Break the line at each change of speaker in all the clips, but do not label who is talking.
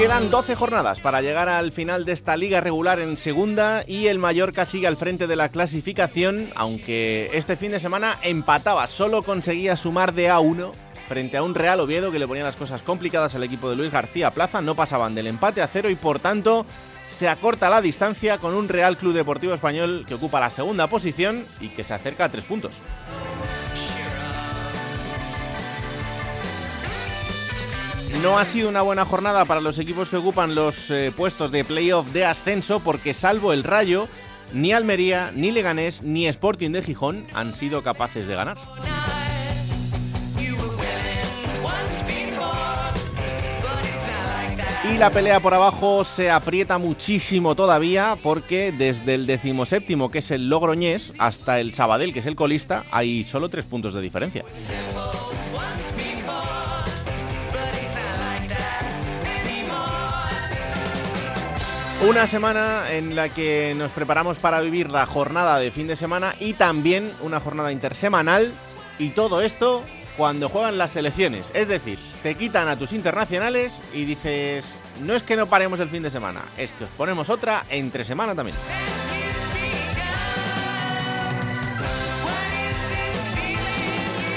Quedan 12 jornadas para llegar al final de esta liga regular en segunda y el Mallorca sigue al frente de la clasificación, aunque este fin de semana empataba, solo conseguía sumar de A1 frente a un Real Oviedo que le ponía las cosas complicadas al equipo de Luis García Plaza, no pasaban del empate a cero y por tanto se acorta la distancia con un Real Club Deportivo Español que ocupa la segunda posición y que se acerca a tres puntos. No ha sido una buena jornada para los equipos que ocupan los eh, puestos de playoff de ascenso porque salvo el Rayo, ni Almería, ni Leganés, ni Sporting de Gijón han sido capaces de ganar. Y la pelea por abajo se aprieta muchísimo todavía porque desde el decimoséptimo, que es el Logroñés, hasta el Sabadell, que es el colista, hay solo tres puntos de diferencia. Una semana en la que nos preparamos para vivir la jornada de fin de semana y también una jornada intersemanal. Y todo esto cuando juegan las selecciones. Es decir, te quitan a tus internacionales y dices, no es que no paremos el fin de semana, es que os ponemos otra entre semana también.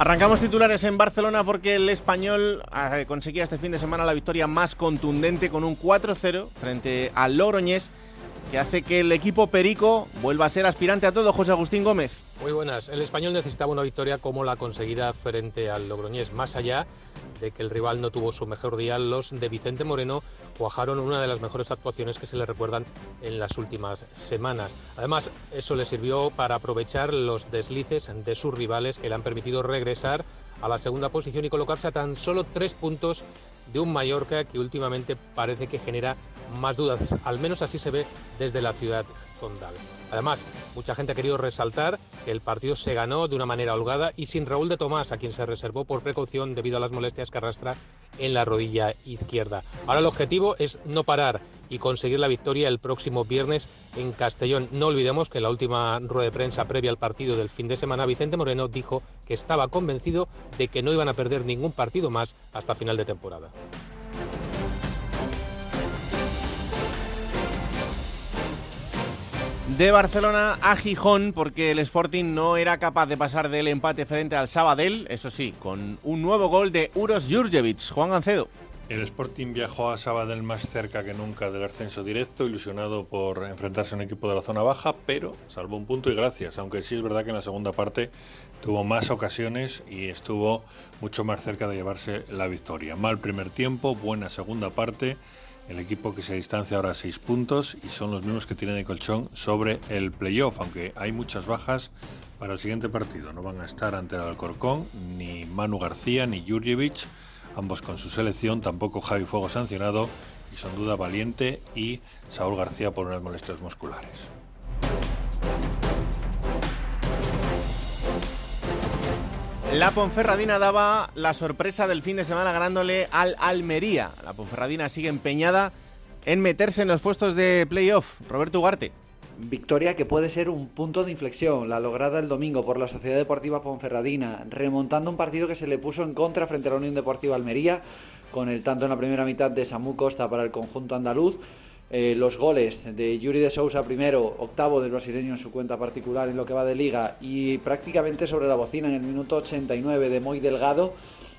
Arrancamos titulares en Barcelona porque el español eh, conseguía este fin de semana la victoria más contundente con un 4-0 frente al Logroñés que hace que el equipo Perico vuelva a ser aspirante a todo, José Agustín Gómez.
Muy buenas. El español necesitaba una victoria como la conseguida frente al Logroñés. Más allá de que el rival no tuvo su mejor día, los de Vicente Moreno cuajaron una de las mejores actuaciones que se le recuerdan en las últimas semanas. Además, eso le sirvió para aprovechar los deslices de sus rivales que le han permitido regresar a la segunda posición y colocarse a tan solo tres puntos de un Mallorca que últimamente parece que genera más dudas, al menos así se ve desde la ciudad condal. Además, mucha gente ha querido resaltar que el partido se ganó de una manera holgada y sin Raúl de Tomás, a quien se reservó por precaución debido a las molestias que arrastra en la rodilla izquierda. Ahora el objetivo es no parar y conseguir la victoria el próximo viernes en Castellón. No olvidemos que en la última rueda de prensa previa al partido del fin de semana, Vicente Moreno dijo que estaba convencido de que no iban a perder ningún partido más hasta final de temporada.
De Barcelona a Gijón porque el Sporting no era capaz de pasar del empate frente al Sabadell, eso sí, con un nuevo gol de Uros Jurjevic. Juan Gancedo.
El Sporting viajó a Sabadell más cerca que nunca del ascenso directo, ilusionado por enfrentarse a un equipo de la zona baja, pero salvó un punto y gracias, aunque sí es verdad que en la segunda parte tuvo más ocasiones y estuvo mucho más cerca de llevarse la victoria. Mal primer tiempo, buena segunda parte el equipo que se distancia ahora a seis puntos y son los mismos que tienen de colchón sobre el playoff, aunque hay muchas bajas para el siguiente partido. No van a estar ante el Alcorcón ni Manu García ni Jurjevic, ambos con su selección, tampoco Javi Fuego sancionado y son duda Valiente y Saúl García por unas molestias musculares.
La Ponferradina daba la sorpresa del fin de semana ganándole al Almería. La Ponferradina sigue empeñada en meterse en los puestos de playoff. Roberto Ugarte.
Victoria que puede ser un punto de inflexión, la lograda el domingo por la Sociedad Deportiva Ponferradina, remontando un partido que se le puso en contra frente a la Unión Deportiva Almería, con el tanto en la primera mitad de Samu Costa para el conjunto andaluz eh, los goles de Yuri de Sousa primero, octavo del brasileño en su cuenta particular en lo que va de liga y prácticamente sobre la bocina en el minuto 89 de Moy Delgado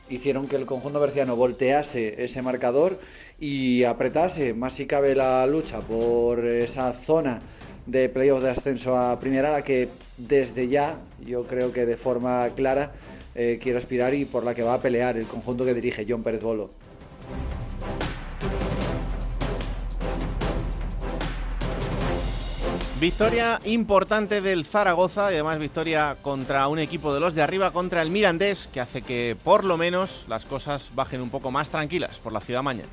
hicieron que el conjunto berciano voltease ese marcador y apretase más si cabe la lucha por esa zona de playoff de ascenso a primera, la que desde ya yo creo que de forma clara eh, quiere aspirar y por la que va a pelear el conjunto que dirige John Pérez Bolo.
Victoria importante del Zaragoza y además victoria contra un equipo de los de arriba, contra el Mirandés, que hace que por lo menos las cosas bajen un poco más tranquilas por la ciudad mañana.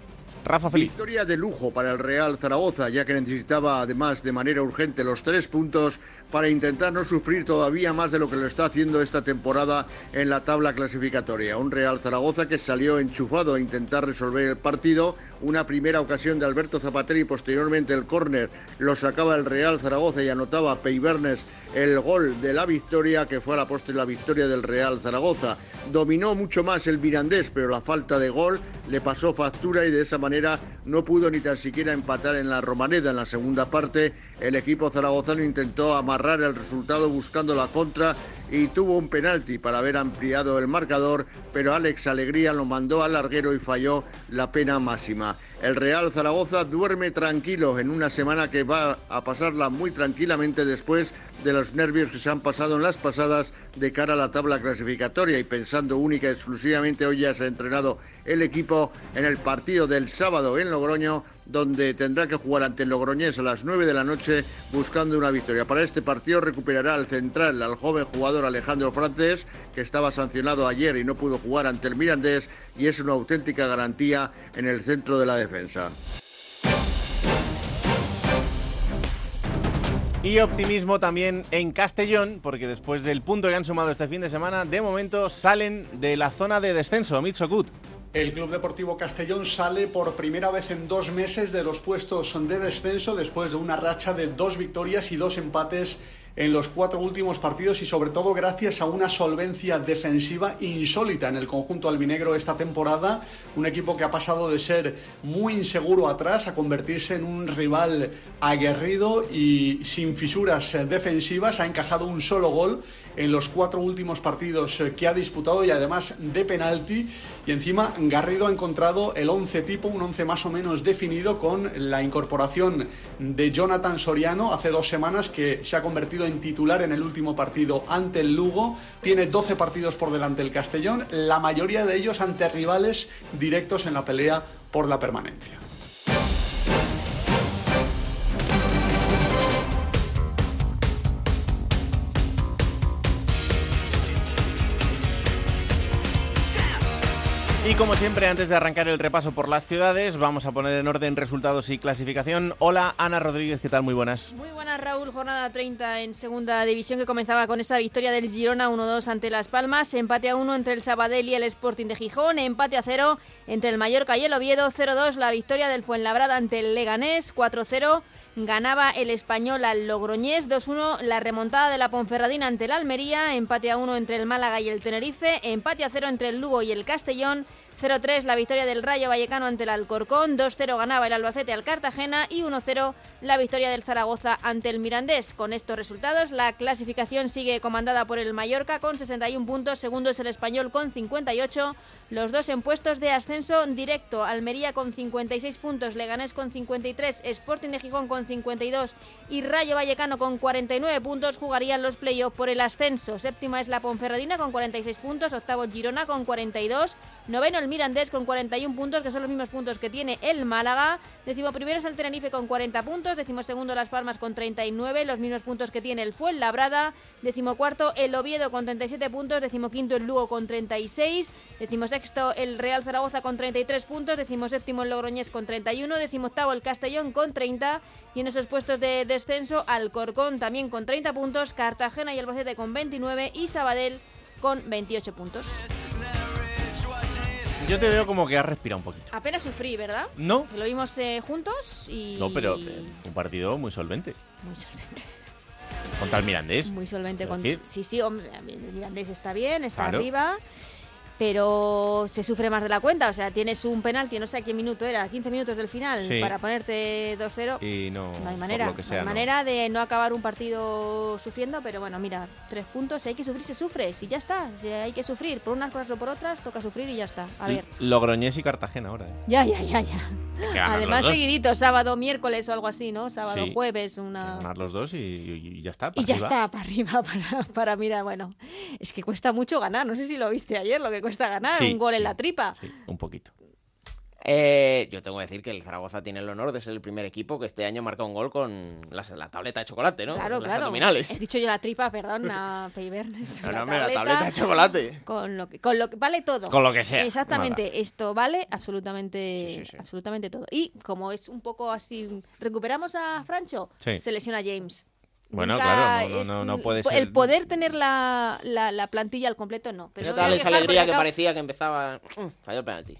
Rafa.
Victoria de lujo para el Real Zaragoza, ya que necesitaba además de manera urgente los tres puntos para intentar no sufrir todavía más de lo que lo está haciendo esta temporada en la tabla clasificatoria. Un Real Zaragoza que salió enchufado a intentar resolver el partido. Una primera ocasión de Alberto Zapatero y posteriormente el córner lo sacaba el Real Zaragoza y anotaba Peibernes el gol de la victoria, que fue a la postre la victoria del Real Zaragoza. Dominó mucho más el Mirandés, pero la falta de gol le pasó factura y de esa manera no pudo ni tan siquiera empatar en la Romaneda. En la segunda parte, el equipo zaragozano intentó amarrar el resultado buscando la contra y tuvo un penalti para haber ampliado el marcador, pero Alex Alegría lo mandó al larguero y falló la pena máxima. El Real Zaragoza duerme tranquilo en una semana que va a pasarla muy tranquilamente después de los nervios que se han pasado en las pasadas de cara a la tabla clasificatoria y pensando única y exclusivamente hoy ya se ha entrenado el equipo en el partido del sábado en Logroño donde tendrá que jugar ante el Logroñés a las 9 de la noche buscando una victoria. Para este partido recuperará al central, al joven jugador Alejandro Francés, que estaba sancionado ayer y no pudo jugar ante el Mirandés, y es una auténtica garantía en el centro de la defensa.
Y optimismo también en Castellón, porque después del punto que han sumado este fin de semana, de momento salen de la zona de descenso. Mitzokut.
El Club Deportivo Castellón sale por primera vez en dos meses de los puestos de descenso después de una racha de dos victorias y dos empates en los cuatro últimos partidos y sobre todo gracias a una solvencia defensiva insólita en el conjunto albinegro esta temporada. Un equipo que ha pasado de ser muy inseguro atrás a convertirse en un rival aguerrido y sin fisuras defensivas. Ha encajado un solo gol en los cuatro últimos partidos eh, que ha disputado y además de penalti. Y encima Garrido ha encontrado el 11 tipo, un 11 más o menos definido con la incorporación de Jonathan Soriano hace dos semanas que se ha convertido en titular en el último partido ante el Lugo. Tiene 12 partidos por delante el Castellón, la mayoría de ellos ante rivales directos en la pelea por la permanencia.
Como siempre, antes de arrancar el repaso por las ciudades, vamos a poner en orden resultados y clasificación. Hola, Ana Rodríguez, ¿qué tal? Muy buenas.
Muy buenas, Raúl. Jornada 30 en segunda división que comenzaba con esa victoria del Girona 1-2 ante Las Palmas, empate a 1 entre el Sabadell y el Sporting de Gijón, empate a 0 entre el Mallorca y el Oviedo, 0-2 la victoria del Fuenlabrada ante el Leganés, 4-0 ganaba el español al Logroñés, 2-1 la remontada de la Ponferradina ante el Almería, empate a 1 entre el Málaga y el Tenerife, empate a 0 entre el Lugo y el Castellón, 0-3 la victoria del Rayo Vallecano ante el Alcorcón, 2-0 ganaba el Albacete al Cartagena. Y 1-0 la victoria del Zaragoza ante el Mirandés. Con estos resultados, la clasificación sigue comandada por el Mallorca con 61 puntos, segundo es el Español con 58, los dos en puestos de ascenso directo, Almería con 56 puntos, Leganés con 53, Sporting de Gijón con 52 y Rayo Vallecano con 49 puntos jugarían los playoffs por el ascenso. Séptima es la Ponferradina con 46 puntos, octavo Girona con 42, noveno el Mirandés con 41 puntos, que son los mismos puntos que tiene el Málaga. Décimo primero es el Tenerife con 40 puntos. Décimo segundo Las Palmas con 39, los mismos puntos que tiene el Fuenlabrada. Décimo cuarto el Oviedo con 37 puntos. Décimo quinto el Lugo con 36. Décimo sexto el Real Zaragoza con 33 puntos. Décimo séptimo el Logroñés con 31. Décimo octavo el Castellón con 30. Y en esos puestos de descenso Alcorcón también con 30 puntos. Cartagena y Albacete con 29. Y Sabadell con 28 puntos.
Yo te veo como que has respirado un poquito.
Apenas sufrí, ¿verdad?
No.
Lo vimos eh, juntos y...
No, pero eh, un partido muy solvente.
Muy solvente.
Contra el Mirandés.
Muy solvente. Con...
decir.
Sí, sí, hombre, el Mirandés está bien, está
Claro.
arriba. Pero se sufre más de la cuenta. O sea, tienes un penalti, no sé a qué minuto era, 15 minutos del final,
Sí.
para ponerte 2-0.
Y no,
No hay manera,
sea,
no hay
no.
manera de no acabar un partido sufriendo, pero bueno, mira, tres puntos, si hay que sufrir, se sufre, si ya está, si hay que sufrir por unas cosas o por otras, toca sufrir y ya está. A ver,
Logroñés y Cartagena ahora. ¿eh?
ya, ya, ya, ya. Además, seguidito, sábado, miércoles o algo así, ¿no? Sábado,
Sí.
jueves, una...
Ganar los dos y, y- y ya está.
Y ya está, para arriba, para, para mirar, bueno, es que cuesta mucho ganar, no sé si lo viste ayer, lo que cuesta ganar,
Sí,
un gol en la tripa.
Sí, un poquito.
Eh, yo tengo que decir que el Zaragoza tiene el honor de ser el primer equipo que este año marca un gol con las- la, tableta de chocolate, ¿no?
Claro,
Las
claro.
abdominales.
He dicho yo la tripa, perdón, a Peibernes.
No, no, hombre, la tableta de chocolate.
Con lo que, con lo que vale todo.
Con lo que sea.
Exactamente, esto vale absolutamente,
Sí, sí, sí.
absolutamente todo. Y como es un poco así, recuperamos a Francho,
Sí.
se lesiona James.
Bueno,
Nunca
claro, no, no, no, no puede
El
ser.
poder tener la, la, la plantilla al completo, no. Pero
Esa
no me voy a
tal esa alegría que
acabo-
parecía que empezaba. Mm, Falló el penalti.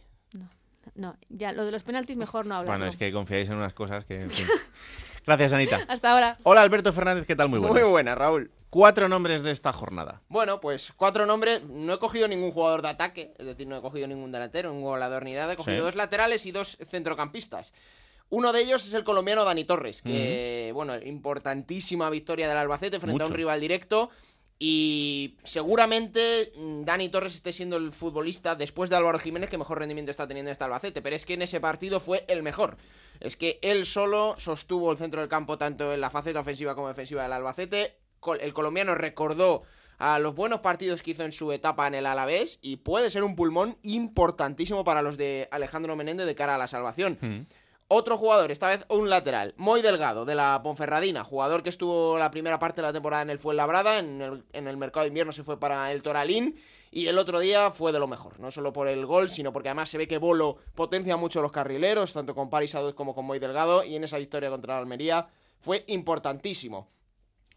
No, ya lo de los penaltis mejor no hablar.
Bueno, es que confiáis en unas cosas que. en fin. Gracias, Anita.
Hasta ahora.
Hola, Alberto Fernández, ¿qué tal? Muy buenas.
Muy buena, Raúl.
Cuatro nombres de esta jornada.
Bueno, pues cuatro nombres. No he cogido ningún jugador de ataque, es decir, no he cogido ningún delantero, ningún goleador ni nada. He cogido
Sí.
dos laterales y dos centrocampistas. Uno de ellos es el colombiano Dani Torres, que, bueno, importantísima victoria del Albacete frente a un rival directo. Y seguramente mm, Dani Torres esté siendo el futbolista después de Álvaro Jiménez que mejor rendimiento está teniendo este Albacete. Pero es que en ese partido fue el mejor. Es que él solo sostuvo el centro del campo tanto en la faceta ofensiva como defensiva del Albacete. El colombiano recordó a los buenos partidos que hizo en su etapa en el Alavés y puede ser un pulmón importantísimo para los de Alejandro Menéndez de cara a la salvación. Otro jugador, esta vez un lateral, muy delgado, de la Ponferradina, jugador que estuvo la primera parte de la temporada en el Fuenlabrada, en el, mercado de invierno se fue para el Toralín, y el otro día fue de lo mejor, no solo por el gol, sino porque además se ve que Bolo potencia mucho los carrileros, tanto con Paris Aduz como con Moy Delgado, y en esa victoria contra la Almería fue importantísimo.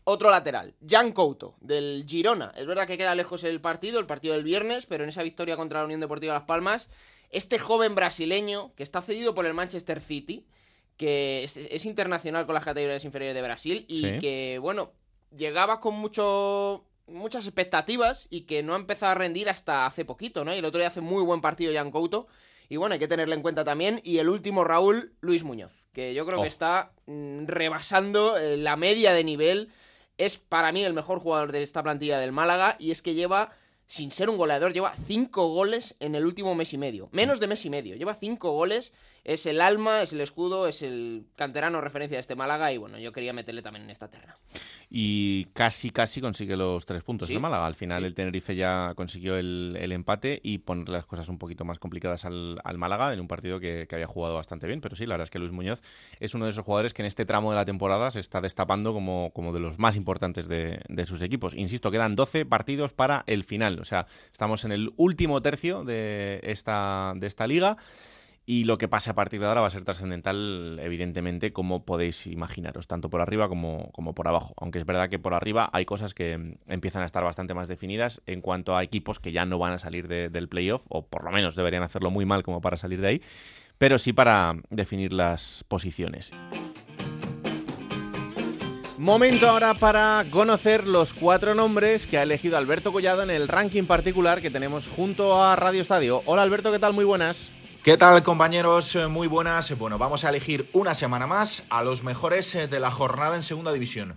Otro lateral, Jan Couto, del Girona. Es verdad que queda lejos el partido, el partido del viernes, pero en esa victoria contra la Unión Deportiva Las Palmas, este joven brasileño, que está cedido por el Manchester City, que es, es internacional con las categorías inferiores de Brasil, y
Sí.
que, bueno, llegaba con mucho muchas expectativas y que no ha empezado a rendir hasta hace poquito, ¿no? Y el otro día hace muy buen partido Jan Couto. Y bueno, hay que tenerle en cuenta también. Y el último, Raúl, Luis Muñoz, que yo creo
Oh.
que está mm, rebasando eh, la media de nivel. Es para mí el mejor jugador de esta plantilla del Málaga. Y es que lleva, sin ser un goleador, lleva cinco goles en el último mes y medio. Menos de mes y medio. Lleva cinco goles. Es el alma, es el escudo, es el canterano referencia de este Málaga. Y bueno, yo quería meterle también en esta terna.
Y casi, casi consigue los tres puntos
Sí.
el Málaga. Al final
Sí.
el Tenerife ya consiguió el, el empate y poner las cosas un poquito más complicadas al, al Málaga en un partido que, que había jugado bastante bien. Pero sí, la verdad es que Luis Muñoz es uno de esos jugadores que en este tramo de la temporada se está destapando como, como de los más importantes de, de sus equipos. Insisto, quedan 12 partidos para el final. O sea, estamos en el último tercio de esta, de esta liga. Y lo que pase a partir de ahora va a ser trascendental, evidentemente, como podéis imaginaros, tanto por arriba como, como por abajo. Aunque es verdad que por arriba hay cosas que mm, empiezan a estar bastante más definidas en cuanto a equipos que ya no van a salir de- del playoff, o por lo menos deberían hacerlo muy mal como para salir de ahí, pero sí para definir las posiciones. Momento ahora para conocer los cuatro nombres que ha elegido Alberto Collado en el ranking particular que tenemos junto a Radio Estadio. Hola Alberto, ¿qué tal? Muy buenas.
¿Qué tal compañeros? Eh, Muy buenas. Bueno, vamos a elegir una semana más a los mejores eh, de la jornada en Segunda División.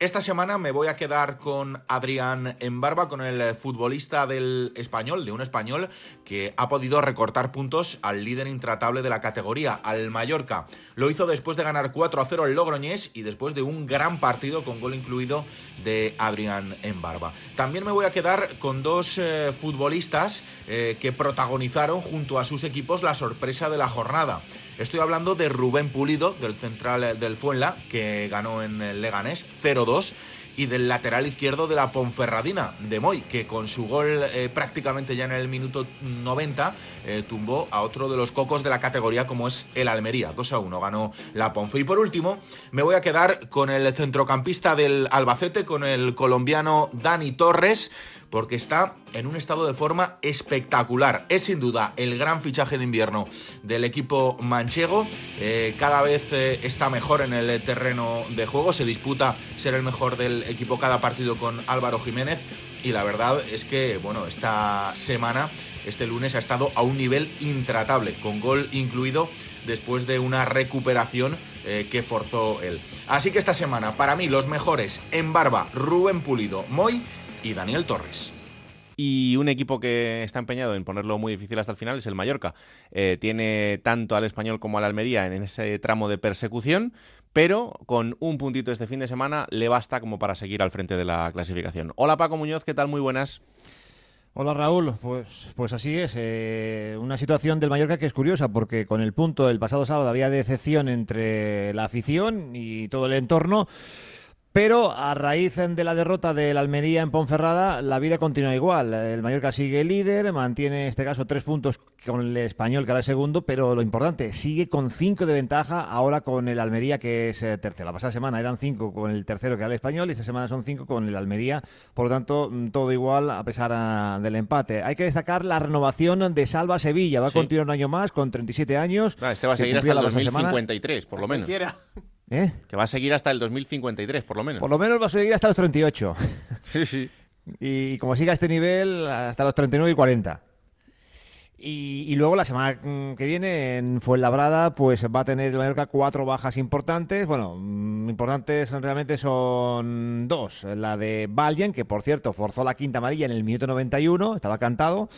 Esta semana me voy a quedar con Adrián Embarba, con el futbolista del español, de un español que ha podido recortar puntos al líder intratable de la categoría, al Mallorca. Lo hizo después de ganar 4 a 0 el Logroñés y después de un gran partido con gol incluido de Adrián Embarba. También me voy a quedar con dos eh, futbolistas eh, que protagonizaron junto a sus equipos la sorpresa de la jornada. Estoy hablando de Rubén Pulido, del central eh, del Fuenla, que ganó en el Leganés 0-2, y del lateral izquierdo de la Ponferradina, de Moy, que con su gol eh, prácticamente ya en el minuto 90 eh, tumbó a otro de los cocos de la categoría como es el Almería. 2-1 ganó la Ponfe. Y por último, me voy a quedar con el centrocampista del Albacete, con el colombiano Dani Torres, porque está en un estado de forma espectacular. Es sin duda el gran fichaje de invierno del equipo manchego. Eh, cada vez eh, está mejor en el terreno de juego. Se disputa ser el mejor del equipo cada partido con Álvaro Jiménez y la verdad es que, bueno, esta semana, este lunes ha estado a un nivel intratable, con gol incluido después de una recuperación eh, que forzó él. Así que esta semana, para mí, los mejores en barba, Rubén Pulido, Moy y Daniel Torres.
Y un equipo que está empeñado en ponerlo muy difícil hasta el final es el Mallorca. Eh, tiene tanto al español como al Almería en ese tramo de persecución, pero con un puntito este fin de semana le basta como para seguir al frente de la clasificación. Hola Paco Muñoz, ¿qué tal? Muy buenas.
Hola Raúl, pues, pues así es. Eh, una situación del Mallorca que es curiosa porque con el punto del pasado sábado había decepción entre la afición y todo el entorno. Pero a raíz de la derrota del Almería en Ponferrada, la vida continúa igual. El Mallorca sigue líder, mantiene en este caso tres puntos con el español, que ahora es segundo, pero lo importante, sigue con cinco de ventaja ahora con el Almería, que es eh, tercero. La pasada semana eran cinco con el tercero, que era el español, y esta semana son cinco con el Almería. Por lo tanto, mm, todo igual a pesar ah, del empate. Hay que destacar la renovación de Salva Sevilla. Va a continuar un año más con 37 años.
Ah, este va a seguir hasta el 2053, por lo menos.
¿Eh?
Que va a seguir hasta el 2053, por lo menos.
Por lo menos va a seguir hasta los 38.
sí, sí.
Y como siga este nivel, hasta los 39 y 40. Y, luego la semana mm, que viene en Fuenlabrada pues va a tener el Mallorca cuatro bajas importantes. Bueno, mm, importantes realmente son dos. La de Valjen, que por cierto forzó la quinta amarilla en el minuto 91, estaba cantado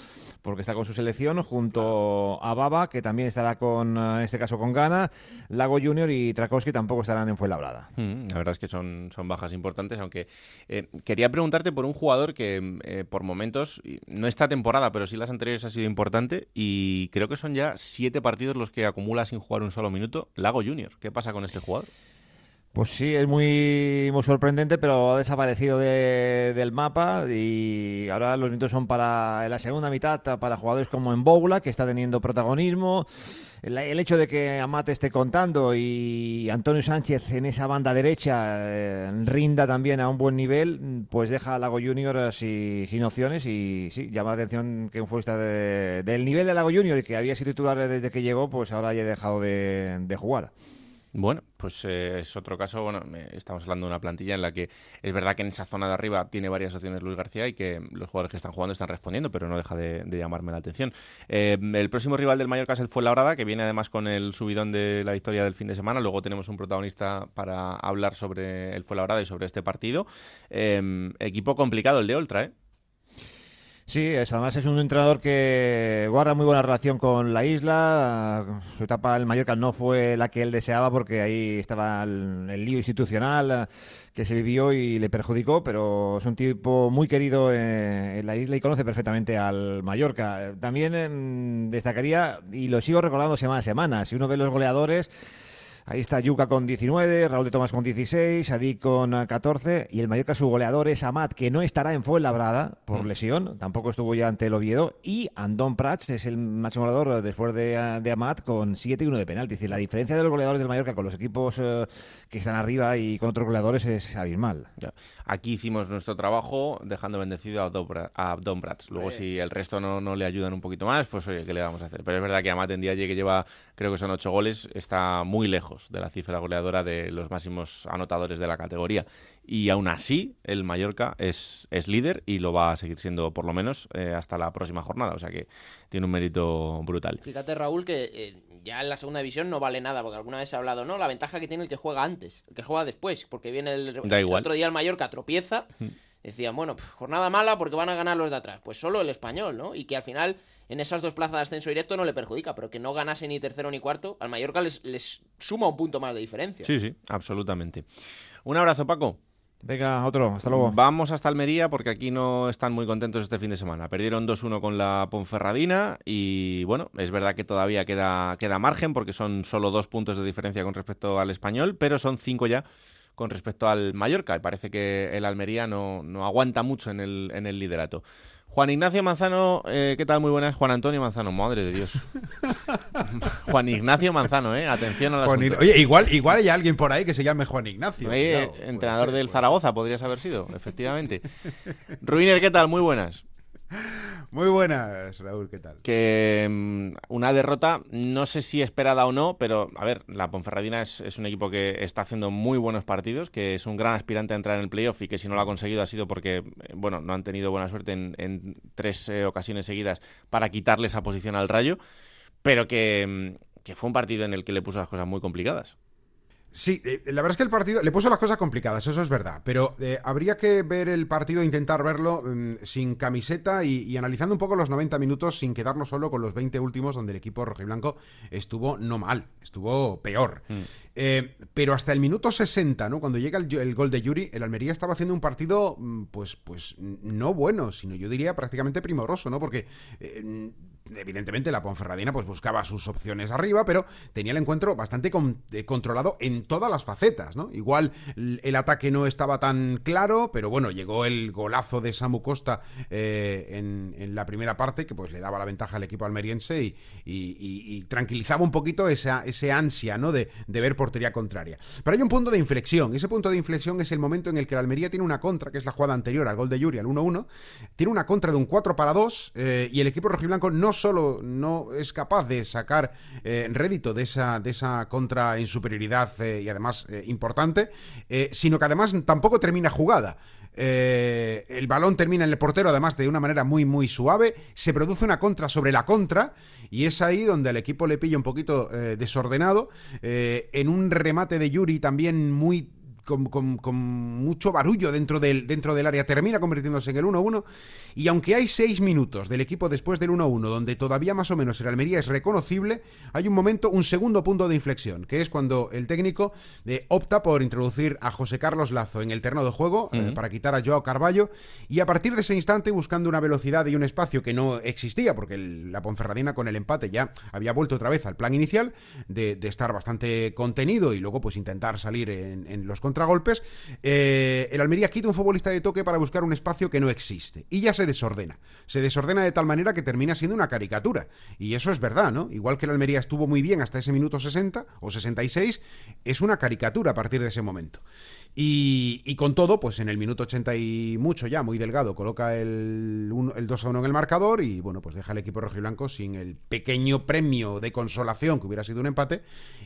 porque está con su selección, junto a Baba, que también estará con, en este caso con Gana, Lago Junior y Trakowski tampoco estarán en Fuenlabrada.
Mm, la verdad es que son, son bajas importantes, aunque eh, quería preguntarte por un jugador que eh, por momentos, no esta temporada, pero sí las anteriores ha sido importante y creo que son ya siete partidos los que acumula sin jugar un solo minuto, Lago Junior. ¿Qué pasa con este jugador?
Pues sí, es muy, muy sorprendente, pero ha desaparecido del mapa y ahora los minutos son para la segunda mitad para jugadores como en que está teniendo protagonismo. El, hecho de que Amate esté contando y Antonio Sánchez en esa banda derecha eh, rinda también a un buen nivel, pues deja a Lago Junior sin opciones y sí, llama la atención que un futbolista del nivel de Lago Junior y que había sido titular desde que llegó, pues ahora haya dejado de jugar.
Bueno, pues eh, es otro caso. Bueno, estamos hablando de una plantilla en la que es verdad que en esa zona de arriba tiene varias opciones Luis García y que los jugadores que están jugando están respondiendo, pero no deja de, llamarme la atención. Eh, el próximo rival del Mallorca es el Fuenlabrada, que viene además con el subidón de la victoria del fin de semana. Luego tenemos un protagonista para hablar sobre el Fuenlabrada y sobre este partido. Eh, equipo complicado el de Oltra, ¿eh?
Sí, además es un entrenador que guarda muy buena relación con la isla. Su etapa en Mallorca no fue la que él deseaba porque ahí estaba el, lío institucional que se vivió y le perjudicó, pero es un tipo muy querido en la isla y conoce perfectamente al Mallorca. También em, destacaría, y lo sigo recordando semana a semana, si uno ve los goleadores Ahí está Yuca con 19, Raúl de Tomás con 16, Adí con 14 eh, y el Mallorca su goleador es Amat, que no estará en Fuenlabrada por mm. lesión, tampoco estuvo ya ante el Oviedo y Andón Prats es el máximo goleador después de, Amat con 7 y 1 de penalti. Es decir, la diferencia de los goleadores del Mallorca con los equipos eh, que están arriba y con otros goleadores es abismal.
Aquí hicimos nuestro trabajo dejando bendecido a, Don, Prats. Luego si el resto no, no, le ayudan un poquito más, pues oye, ¿qué le vamos a hacer? Pero es verdad que Amat en día que lleva, creo que son 8 goles, está muy lejos de la cifra goleadora de los máximos anotadores de la categoría. Y aún así, el Mallorca es, es líder y lo va a seguir siendo por lo menos eh, hasta la próxima jornada. O sea que tiene un mérito brutal.
Fíjate, Raúl, que eh, ya en la segunda división no vale nada, porque alguna vez ha hablado, ¿no? La ventaja que tiene el que juega antes, el que juega después, porque viene el, otro día el Mallorca tropieza. Decían, bueno, jornada mala porque van a ganar los de atrás. Pues solo el español, ¿no? Y que al final en esas dos plazas de ascenso directo no le perjudica, pero que no ganase ni tercero ni cuarto, al Mallorca les, les suma un punto más de diferencia.
Sí, sí, absolutamente. Un abrazo, Paco.
Venga, otro, hasta luego.
Vamos hasta Almería porque aquí no están muy contentos este fin de semana. Perdieron 2-1 con la Ponferradina y bueno, es verdad que todavía queda, queda margen porque son solo dos puntos de diferencia con respecto al español, pero son cinco ya con respecto al Mallorca y parece que el Almería no, no aguanta mucho en el, en el liderato. Juan Ignacio Manzano, eh, ¿qué tal? Muy buenas. Juan Antonio Manzano, madre de Dios. Juan Ignacio Manzano, ¿eh? Atención a la
Oye, igual, igual hay alguien por ahí que se llame Juan Ignacio.
entrenador del Zaragoza podrías haber sido, efectivamente. Ruiner, ¿qué tal? Muy buenas.
Muy buenas, Raúl, ¿qué tal?
Que mm, una derrota, no sé si esperada o no, pero a ver, la Ponferradina es, un equipo que está haciendo muy buenos partidos, que es un gran aspirante a entrar en el playoff y que si no lo ha conseguido ha sido porque, eh, bueno, no han tenido buena suerte en, en tres eh, ocasiones seguidas para quitarle esa posición al Rayo, pero que, mm, que fue un partido en el que le puso las cosas muy complicadas.
Sí, eh, la verdad es que el partido le puso las cosas complicadas, eso es verdad, pero eh, habría que ver el partido, intentar verlo mm, sin camiseta y, y, analizando un poco los 90 minutos sin quedarnos solo con los 20 últimos donde el equipo rojiblanco estuvo no mal, estuvo peor. Mm. Eh, pero hasta el minuto 60, ¿no? Cuando llega el, el, gol de Yuri, el Almería estaba haciendo un partido, mm, pues, pues no bueno, sino yo diría prácticamente primoroso, ¿no? Porque evidentemente la Ponferradina pues buscaba sus opciones arriba, pero tenía el encuentro bastante eh, controlado en todas las facetas, ¿no? Igual el ataque no estaba tan claro, pero bueno, llegó el golazo de Samu Costa eh, en, la primera parte, que pues le daba la ventaja al equipo almeriense y, tranquilizaba un poquito esa, ese ansia, ¿no? De, de, ver portería contraria. Pero hay un punto de inflexión, ese punto de inflexión es el momento en el que la Almería tiene una contra, que es la jugada anterior al gol de Yuri, al 1-1, tiene una contra de un 4 para 2 eh, y el equipo rojiblanco no solo no es capaz de sacar eh, rédito de esa, de esa contra en superioridad eh, y además eh, importante, eh, sino que además tampoco termina jugada. Eh, el balón termina en el portero, además de una manera muy, muy suave. Se produce una contra sobre la contra. Y es ahí donde el equipo le pilla un poquito desordenado. En un remate de Yuri también muy con, con, con, mucho barullo dentro del, dentro del área, termina convirtiéndose en el 1-1. Y aunque hay seis minutos del equipo después del 1-1, donde todavía más o menos el Almería es reconocible, hay un momento, un segundo punto de inflexión, que es cuando el técnico eh, opta por introducir a José Carlos Lazo en el terreno de juego uh -huh. eh, para quitar a Joao Carballo. Y a partir de ese instante, buscando una velocidad y un espacio que no existía, porque el, la Ponferradina con el empate ya había vuelto otra vez al plan inicial de, de estar bastante contenido y luego pues intentar salir en, en los contragolpes, eh, el Almería quita un futbolista de toque para buscar un espacio que no existe. Y ya se desordena. Se desordena de tal manera que termina siendo una caricatura. Y eso es verdad, ¿no? Igual que el Almería estuvo muy bien hasta ese minuto 60 o 66, es una caricatura a partir de ese momento. Y, con todo, pues en el minuto 80 y mucho ya, muy delgado, coloca el, el 2 a 1 en el marcador y bueno, pues deja al equipo rojiblanco sin el pequeño premio de consolación que hubiera sido un empate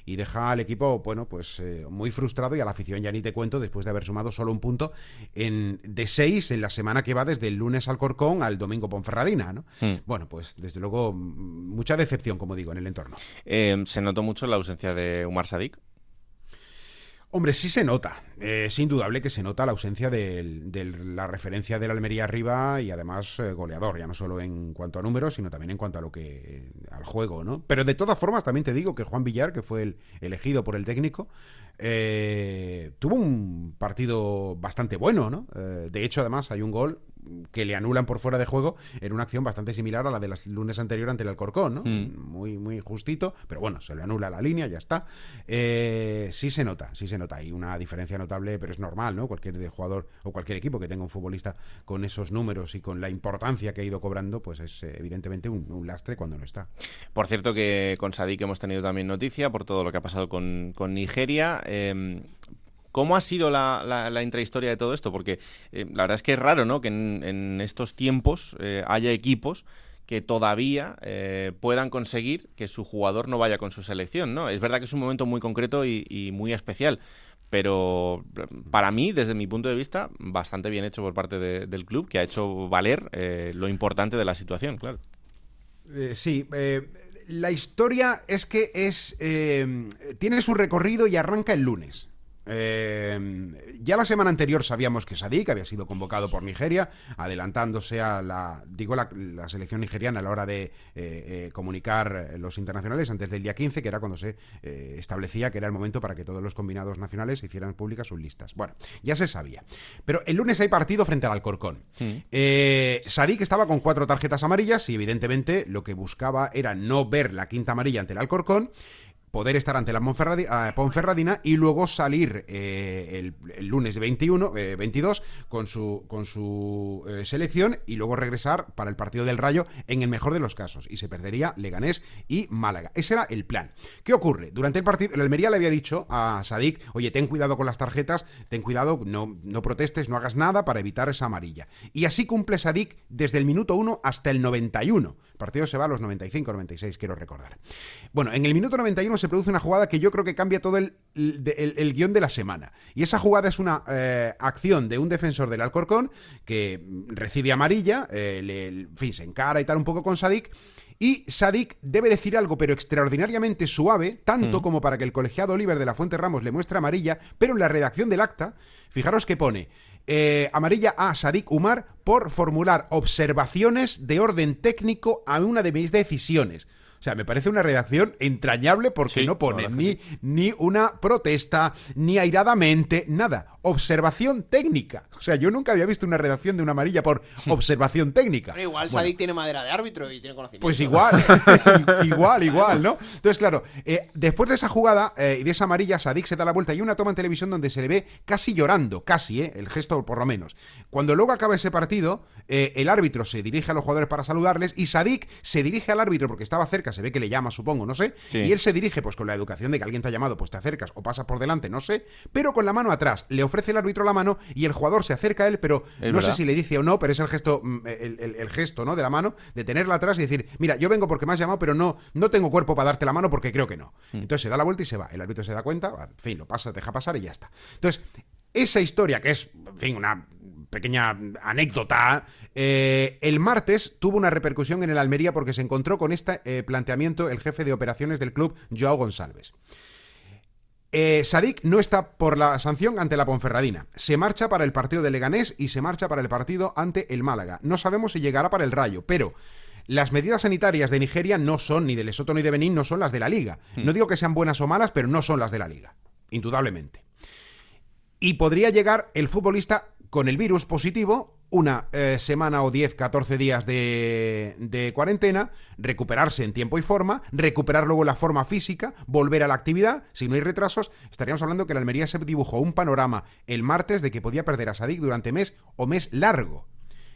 y deja al equipo, bueno, pues eh, muy frustrado y a la afición ya ni te cuento después de haber sumado solo un punto en, de 6 en la semana que va desde el lunes al Corcón al domingo Ponferradina, ¿no? Mm. Bueno, pues desde luego mucha decepción, como digo, en el entorno.
Eh, se notó mucho la ausencia de Umar Sadik.
Hombre, sí se nota. Eh, es indudable que se nota la ausencia de, de, la referencia del Almería arriba y además eh, goleador, ya no solo en cuanto a números, sino también en cuanto a lo que al juego, ¿no? Pero de todas formas también te digo que Juan Villar, que fue el elegido por el técnico, eh, tuvo un partido bastante bueno, ¿no? Eh, de hecho, además hay un gol que le anulan por fuera de juego en una acción bastante similar a la de las lunes anterior ante el Alcorcón, ¿no? Mm. Muy, muy justito, pero bueno, se le anula la línea, ya está. Eh, sí se nota, sí se nota. Hay una diferencia notable, pero es normal, ¿no? Cualquier jugador o cualquier equipo que tenga un futbolista con esos números y con la importancia que ha ido cobrando, pues es eh, evidentemente un, un, lastre cuando no está.
Por cierto que con Sadik hemos tenido también noticia por todo lo que ha pasado con, con Nigeria. Eh, ¿Cómo ha sido la, intrahistoria de todo esto? Porque eh, la verdad es que es raro, ¿no? Que en, estos tiempos eh, haya equipos que todavía eh, puedan conseguir que su jugador no vaya con su selección, ¿no? Es verdad que es un momento muy concreto y, muy especial, pero para mí, desde mi punto de vista, bastante bien hecho por parte de, del club, que ha hecho valer lo importante de la situación, claro.
Sí, la historia es que es tiene su recorrido y arranca el lunes. Eh, ya la semana anterior sabíamos que Sadik había sido convocado por Nigeria, adelantándose a la, digo, la, la selección nigeriana a la hora de eh, eh, comunicar los internacionales antes del día 15, que era cuando se establecía que era el momento para que todos los combinados nacionales hicieran públicas sus listas. Bueno, ya se sabía. Pero el lunes hay partido frente al Alcorcón. Sí. Sadik estaba con cuatro tarjetas amarillas y evidentemente lo que buscaba era no ver la quinta amarilla ante el Alcorcón poder estar ante la Ponferradina y luego salir eh, el, lunes 21, 22 con su, con su selección y luego regresar para el partido del Rayo en el mejor de los casos. Y se perdería Leganés y Málaga. Ese era el plan. ¿Qué ocurre? Durante el partido, el Almería le había dicho a Sadik, oye, ten cuidado con las tarjetas, ten cuidado, no, no protestes, no hagas nada para evitar esa amarilla. Y así cumple Sadik desde el minuto 1 hasta el 91. Partido se va a los 95, 96, quiero recordar. Bueno, en el minuto 91 se produce una jugada que yo creo que cambia todo el, el, guion de la semana. Y esa jugada es una eh, acción de un defensor del Alcorcón que recibe amarilla, eh, le, en fin, se encara y tal un poco con Sadik. Y Sadik debe decir algo, pero extraordinariamente suave, tanto mm. como para que el colegiado Oliver de la Fuente Ramos le muestre amarilla, pero en la redacción del acta, fijaros que pone eh, amarilla a Sadik Umar por formular observaciones de orden técnico a una de mis decisiones. O sea, me parece una redacción entrañable porque no pone ni, ni una protesta, ni airadamente, nada. Observación técnica. O sea, yo nunca había visto una redacción de una amarilla por observación técnica.
Pero igual Sadik tiene madera de árbitro y tiene conocimiento.
Pues igual, igual, igual, ¿no? Entonces, claro, eh, después de esa jugada eh, y de esa amarilla, Sadik se da la vuelta y hay una toma en televisión donde se le ve casi llorando, casi, ¿eh? El gesto por lo menos. Cuando luego acaba ese partido, eh, el árbitro se dirige a los jugadores para saludarles y Sadik se dirige al árbitro porque estaba cerca se ve que le llama, supongo, no sé, y él se dirige pues con la educación de que alguien te ha llamado, pues te acercas o pasas por delante, no sé, pero con la mano atrás, le ofrece el árbitro la mano y el jugador se acerca a él, pero no sé si le dice o no, pero es el gesto, mm, el, gesto, ¿no? De la mano, de tenerla atrás y decir, mira, yo vengo porque me has llamado, pero no, no tengo cuerpo para darte la mano porque creo que no. Mm. Entonces se da la vuelta y se va. El árbitro se da cuenta, en fin, lo pasa, deja pasar y ya está. Entonces, esa historia, que es, en fin, una pequeña anécdota, eh, el martes tuvo una repercusión en el Almería porque se encontró con este eh, planteamiento el jefe de operaciones del club, Joao González. Eh, Sadik no está por la sanción ante la Ponferradina. Se marcha para el partido de Leganés y se marcha para el partido ante el Málaga. No sabemos si llegará para el Rayo, pero las medidas sanitarias de Nigeria no son, ni de Lesoto ni de Benín, no son las de la liga. Hmm. No digo que sean buenas o malas, pero no son las de la liga. Indudablemente. Y podría llegar el futbolista con el virus positivo una eh, semana o 10, 14 días de, de, cuarentena, recuperarse en tiempo y forma, recuperar luego la forma física, volver a la actividad, si no hay retrasos, estaríamos hablando que la Almería se dibujó un panorama el martes de que podía perder a Sadik durante mes o mes largo.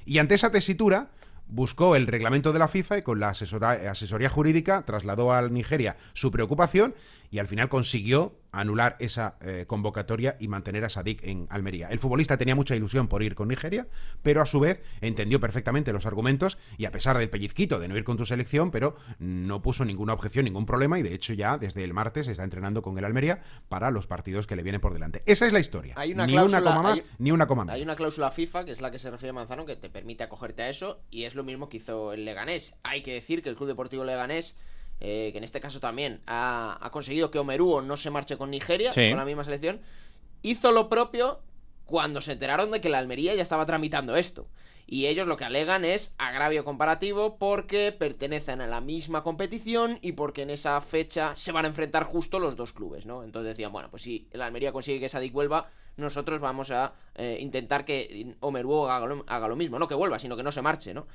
Y ante esa tesitura, buscó el reglamento de la FIFA y con la asesoría jurídica trasladó a Nigeria su preocupación y al final consiguió anular esa eh, convocatoria y mantener a Sadik en Almería. El futbolista tenía mucha ilusión por ir con Nigeria, pero a su vez entendió perfectamente los argumentos y a pesar del pellizquito de no ir con tu selección, pero no puso ninguna objeción, ningún problema y de hecho ya desde el martes está entrenando con el Almería para los partidos que le vienen por delante. Esa es la historia.
Hay una
ni
una
coma más, ni una coma menos.
Hay una cláusula FIFA, que es la que se refiere a Manzano, que te permite acogerte a eso y es lo mismo que hizo el Leganés. Hay que decir que el Club Deportivo Leganés eh, que en este caso también ha, conseguido que Omeruo no se marche con Nigeria, con la misma selección, hizo lo propio cuando se enteraron de que la Almería ya estaba tramitando esto. Y ellos lo que alegan es agravio comparativo porque pertenecen a la misma competición y porque en esa fecha se van a enfrentar justo los dos clubes, ¿no? Entonces decían, bueno, pues si la Almería consigue que Sadik vuelva, nosotros vamos a eh, intentar que Omeruo haga lo, haga lo mismo, no que vuelva, sino que no se marche, ¿no?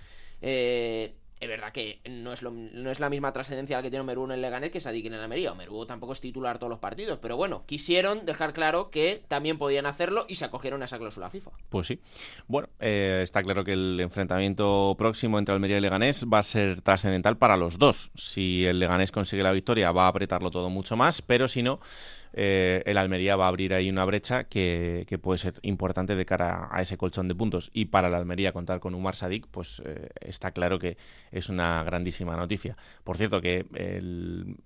Eh, es verdad que no es, no es la misma trascendencia que tiene Omeru en el Leganés que Sadik en el Almería. Omeru tampoco es titular todos los partidos, pero bueno, quisieron dejar claro que también podían hacerlo y se acogieron a esa cláusula FIFA.
Pues sí. Bueno, eh, está claro que el enfrentamiento próximo entre Almería y Leganés va a ser trascendental para los dos. Si el Leganés consigue la victoria, va a apretarlo todo mucho más, pero si no, eh, el Almería va a abrir ahí una brecha que, puede ser importante de cara a ese colchón de puntos. Y para la Almería contar con Umar Sadik, pues eh, está claro que es una grandísima noticia. Por cierto, que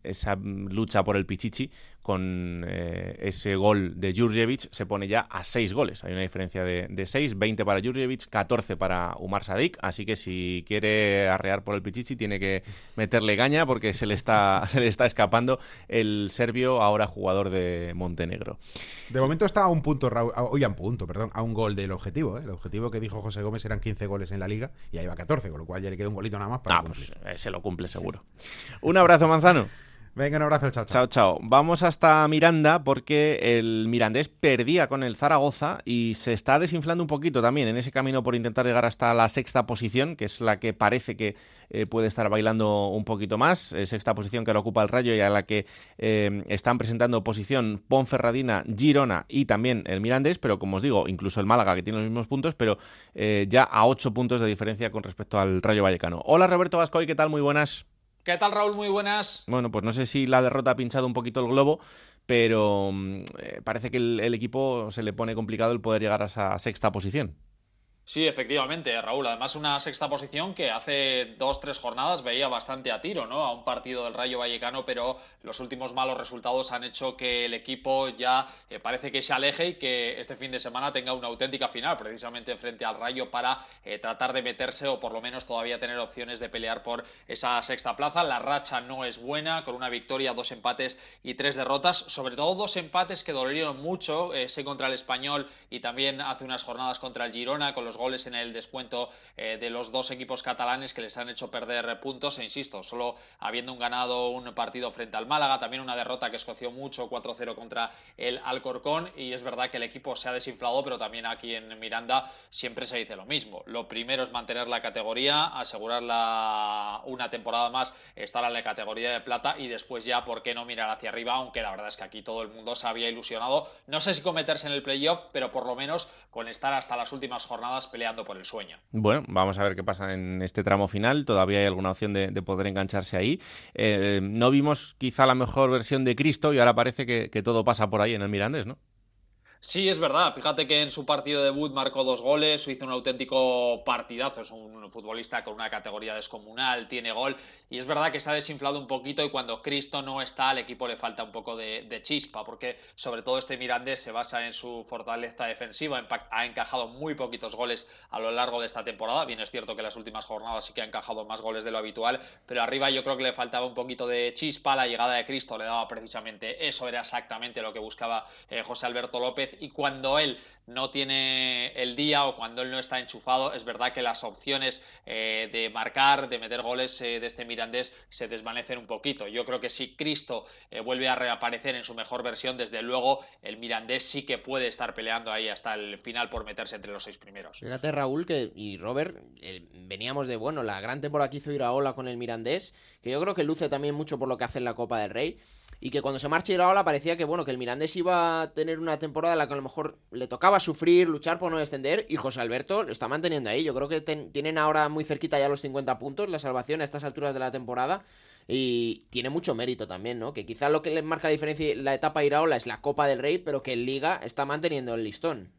esa lucha por el Pichichi con eh, ese gol de Jurjevic se pone ya a seis goles. Hay una diferencia de, de 6, 20 para Jurjevic, 14 para Umar Sadik. Así que si quiere arrear por el Pichichi, tiene que meterle gaña porque se le está, se le está escapando el serbio, ahora jugador de Montenegro.
De momento está a un punto, hoy a un punto, perdón, a un gol del objetivo. ¿eh? El objetivo que dijo José Gómez eran 15 goles en la liga y ahí va 14, con lo cual ya le queda un golito nada más para.
Ah, pues eh, se lo cumple seguro. Un abrazo, Manzano.
Venga, un abrazo, chao,
chao. Chao, Vamos hasta Miranda porque el Mirandés perdía con el Zaragoza y se está desinflando un poquito también en ese camino por intentar llegar hasta la sexta posición, que es la que parece que eh, puede estar bailando un poquito más. Eh, sexta posición que la ocupa el Rayo y a la que eh, están presentando oposición Ponferradina, Girona y también el Mirandés, pero como os digo, incluso el Málaga que tiene los mismos puntos, pero ya a ocho puntos de diferencia con respecto al Rayo Vallecano. Hola Roberto Vascoy, ¿qué tal? Muy buenas.
¿Qué tal, Raúl? Muy buenas.
Bueno, pues no sé si la derrota ha pinchado un poquito el globo, pero mm, eh, parece que el, equipo se le pone complicado el poder llegar a esa sexta posición.
Sí, efectivamente, Raúl. Además, una sexta posición que hace dos, tres jornadas veía bastante a tiro, ¿no? A un partido del Rayo Vallecano, pero los últimos malos resultados han hecho que el equipo ya eh, parece que se aleje y que este fin de semana tenga una auténtica final, precisamente frente al Rayo, para eh, tratar de meterse o por lo menos todavía tener opciones de pelear por esa sexta plaza. La racha no es buena, con una victoria, dos empates y tres derrotas. Sobre todo dos empates que dolieron mucho, ese contra el Español y también hace unas jornadas contra el Girona, con los goles en el descuento eh, de los dos equipos catalanes que les han hecho perder puntos, e insisto, solo habiendo un ganado un partido frente al Málaga, también una derrota que escoció mucho, 4-0 contra el Alcorcón, y es verdad que el equipo se ha desinflado, pero también aquí en Miranda siempre se dice lo mismo. Lo primero es mantener la categoría, asegurar una temporada más, estar en la categoría de plata y después ya, ¿por qué no mirar hacia arriba? Aunque la verdad es que aquí todo el mundo se había ilusionado, no sé si cometerse en el playoff, pero por lo menos con estar hasta las últimas jornadas peleando por el sueño.
Bueno, vamos a ver qué pasa en este tramo final. Todavía hay alguna opción de, poder engancharse ahí. Eh, no vimos quizá la mejor versión de Cristo y ahora parece que, que todo pasa por ahí en el Mirandés, ¿no?
Sí, es verdad. Fíjate que en su partido de debut marcó dos goles, hizo un auténtico partidazo. Es un futbolista con una categoría descomunal, tiene gol. Y es verdad que se ha desinflado un poquito y cuando Cristo no está, al equipo le falta un poco de, chispa, porque sobre todo este Mirandés se basa en su fortaleza defensiva. Ha encajado muy poquitos goles a lo largo de esta temporada. Bien, es cierto que las últimas jornadas sí que ha encajado más goles de lo habitual, pero arriba yo creo que le faltaba un poquito de chispa. La llegada de Cristo le daba precisamente eso, era exactamente lo que buscaba eh, José Alberto López y cuando él no tiene el día o cuando él no está enchufado, es verdad que las opciones eh, de marcar, de meter goles eh, de este Mirandés se desvanecen un poquito. Yo creo que si Cristo eh, vuelve a reaparecer en su mejor versión, desde luego el Mirandés sí que puede estar peleando ahí hasta el final por meterse entre los seis primeros.
Fíjate Raúl que, y Robert, veníamos de, bueno, la gran temporada que hizo Iraola con el Mirandés, que yo creo que luce también mucho por lo que hace en la Copa del Rey y que cuando se marcha Iraola parecía que bueno que el Mirandés iba a tener una temporada en la que a lo mejor le tocaba sufrir, luchar por no descender y José Alberto lo está manteniendo ahí. Yo creo que tienen ahora muy cerquita ya los 50 puntos la salvación a estas alturas de la temporada y tiene mucho mérito también, ¿no? Que quizá lo que le marca la diferencia la etapa Iraola es la Copa del Rey, pero que en Liga está manteniendo el listón.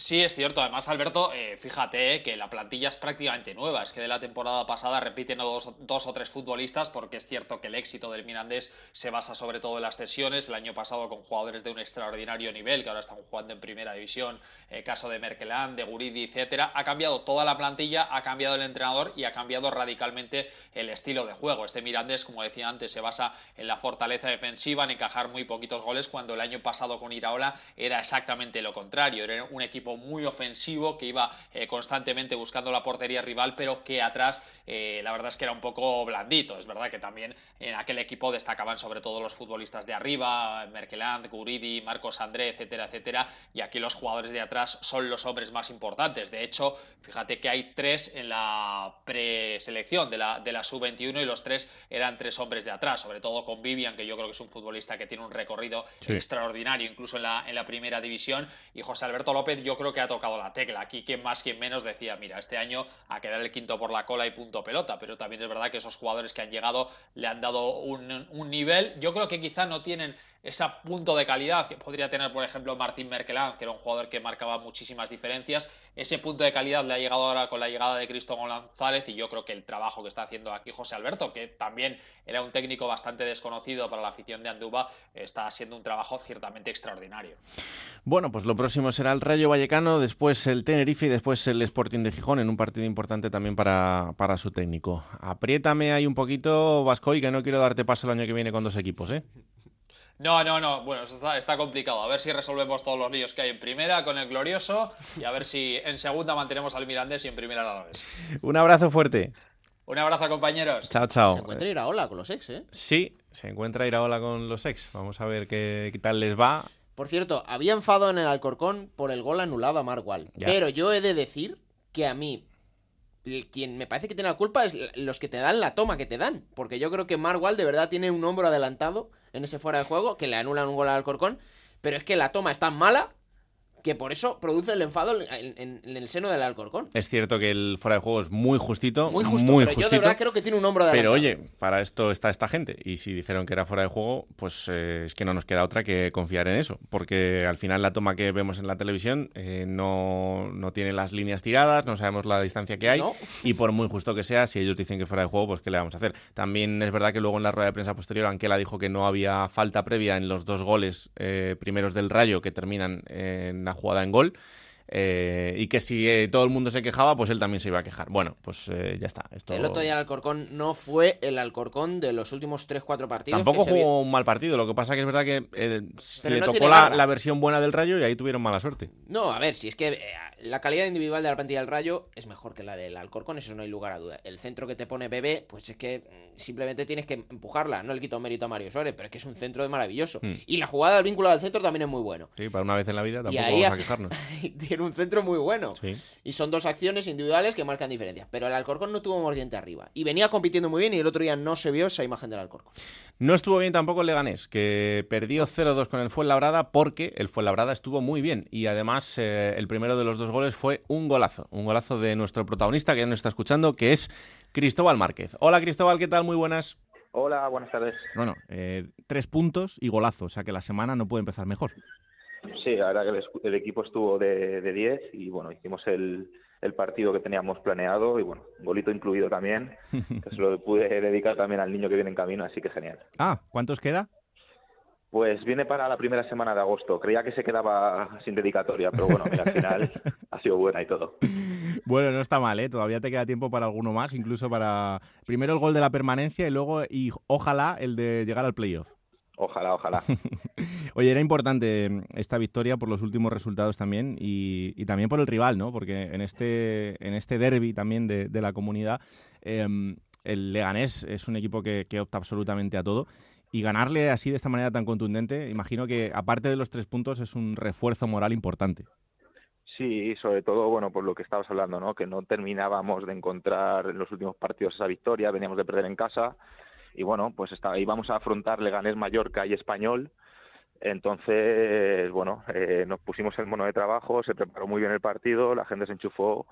Sí, es cierto. Además, Alberto, eh, fíjate que la plantilla es prácticamente nueva. Es que de la temporada pasada repiten dos, dos, o tres futbolistas, porque es cierto que el éxito del Mirandés se basa sobre todo en las cesiones. El año pasado con jugadores de un extraordinario nivel, que ahora están jugando en primera división, eh, caso de Merkelán, de Guridi, etcétera. Ha cambiado toda la plantilla, ha cambiado el entrenador y ha cambiado radicalmente el estilo de juego. Este Mirandés, como decía antes, se basa en la fortaleza defensiva, en encajar muy poquitos goles, cuando el año pasado con Iraola era exactamente lo contrario. Era un equipo muy ofensivo que iba eh, constantemente buscando la portería rival, pero que atrás eh, la verdad es que era un poco blandito. Es verdad que también en aquel equipo destacaban sobre todo los futbolistas de arriba, Merkeland, Guridi, Marcos André, etcétera, etcétera, y aquí los jugadores de atrás son los hombres más importantes. De hecho, fíjate que hay tres en la preselección de la, de la sub-21 y los tres eran tres hombres de atrás, sobre todo con Vivian, que yo creo que es un futbolista que tiene un recorrido extraordinario, incluso en la, en la primera división, y José Alberto López, yo creo que ha tocado la tecla. Aquí quien más, quien menos decía, mira, este año a quedar el quinto por la cola y punto pelota, pero también es verdad que esos jugadores que han llegado le han dado un, un nivel, yo creo que quizá no tienen ese punto de calidad que podría tener, por ejemplo, Martín Merkelán, que era un jugador que marcaba muchísimas diferencias. Ese punto de calidad le ha llegado ahora con la llegada de Cristo González y yo creo que el trabajo que está haciendo aquí José Alberto, que también era un técnico bastante desconocido para la afición de Anduba, está haciendo un trabajo ciertamente extraordinario.
Bueno, pues lo próximo será el Rayo Vallecano, después el Tenerife y después el Sporting de Gijón en un partido importante también para, para su técnico. Apriétame ahí un poquito, Vascoy, que no quiero darte paso el año que viene con dos equipos, ¿eh?
No, no, no. Bueno, está, complicado. A ver si resolvemos todos los líos que hay en primera con el glorioso y a ver si en segunda mantenemos al Mirandés y en primera la vez.
Un abrazo fuerte.
Un abrazo, compañeros.
Chao, chao.
Se encuentra Iraola con los ex, ¿eh?
Sí, Se encuentra Iraola con los ex. Vamos a ver qué, tal les va.
Por cierto, había enfado en el Alcorcón por el gol anulado a Marwal. Pero yo he de decir que a mí, quien me parece que tiene la culpa es los que te dan la toma que te dan. Porque yo creo que Marwal de verdad tiene un hombro adelantado en ese fuera de juego, que le anulan un gol al Alcorcón. Pero es que la toma es tan mala que por eso produce el enfado en, el seno del Alcorcón.
Es cierto que el fuera de juego es muy justito.
Muy justo, pero yo de verdad creo que tiene un hombro de
Pero oye, para esto está esta gente. Y si dijeron que era fuera de juego, pues eh, es que no nos queda otra que confiar en eso. Porque al final la toma que vemos en la televisión eh, no, no, tiene las líneas tiradas, no sabemos la distancia que hay. Y por muy justo que sea, si ellos dicen que fuera de juego, pues ¿qué le vamos a hacer? También es verdad que luego en la rueda de prensa posterior, Anquela dijo que no había falta previa en los dos goles eh, primeros del Rayo que terminan en la jugada en gol. Eh, y que si eh, todo el mundo se quejaba, pues él también se iba a quejar. Bueno, pues eh, ya está. Esto...
El otro día el Alcorcón no fue el Alcorcón de los últimos 3-4 partidos.
Tampoco jugó un mal partido, lo que pasa que es verdad que se le tocó la, la, versión buena del Rayo y ahí tuvieron mala suerte.
No, a ver, si es que la calidad individual de la plantilla del Rayo es mejor que la del Alcorcón, eso no hay lugar a duda. El centro que te pone Bebé, pues es que mm, simplemente tienes que empujarla. No le quito mérito a Mario Suárez, pero es que es un centro de maravilloso. Hmm. Y la jugada del vínculo al centro también es muy bueno.
Sí, para una vez en la vida tampoco vamos a quejarnos.
tiene un centro muy bueno. Y son dos acciones individuales que marcan diferencias. Pero el Alcorcón no tuvo mordiente arriba. Y venía compitiendo muy bien y el otro día no se vio esa imagen del Alcorcón.
No estuvo bien tampoco el Leganés, que perdió 0-2 con el Fuenlabrada porque el Fuenlabrada estuvo muy bien. Y además eh, el primero de los dos goles fue un golazo, un golazo de nuestro protagonista que ya nos está escuchando, que es Cristóbal Márquez. Hola Cristóbal, ¿qué tal? Muy buenas.
Hola, buenas tardes.
Bueno, eh, tres puntos y golazo, o sea que la semana no puede empezar mejor.
Sí, la verdad que el, equipo estuvo de 10 y bueno, hicimos el, el partido que teníamos planeado y bueno, golito incluido también, que se lo pude dedicar también al niño que viene en camino, así que genial.
Ah, ¿cuántos queda?
Pues viene para la primera semana de agosto. Creía que se quedaba sin dedicatoria, pero bueno, al final ha sido buena y todo.
Bueno, no está mal, ¿eh? Todavía te queda tiempo para alguno más, incluso para primero el gol de la permanencia y luego, y ojalá, el de llegar al playoff.
Ojalá, ojalá.
Oye, era importante esta victoria por los últimos resultados también y, también por el rival, ¿no? Porque en este, en este derby también de, la comunidad, em, el Leganés es un equipo que, que opta absolutamente a todo y ganarle así de esta manera tan contundente, imagino que aparte de los tres puntos es un refuerzo moral importante.
Sí, sobre todo, bueno, por lo que estabas hablando, ¿no? Que no terminábamos de encontrar en los últimos partidos esa victoria, veníamos de perder en casa y bueno, pues está, íbamos a afrontar Leganés, Mallorca y Español. Entonces, bueno, eh, nos pusimos el mono de trabajo, se preparó muy bien el partido, la gente se enchufó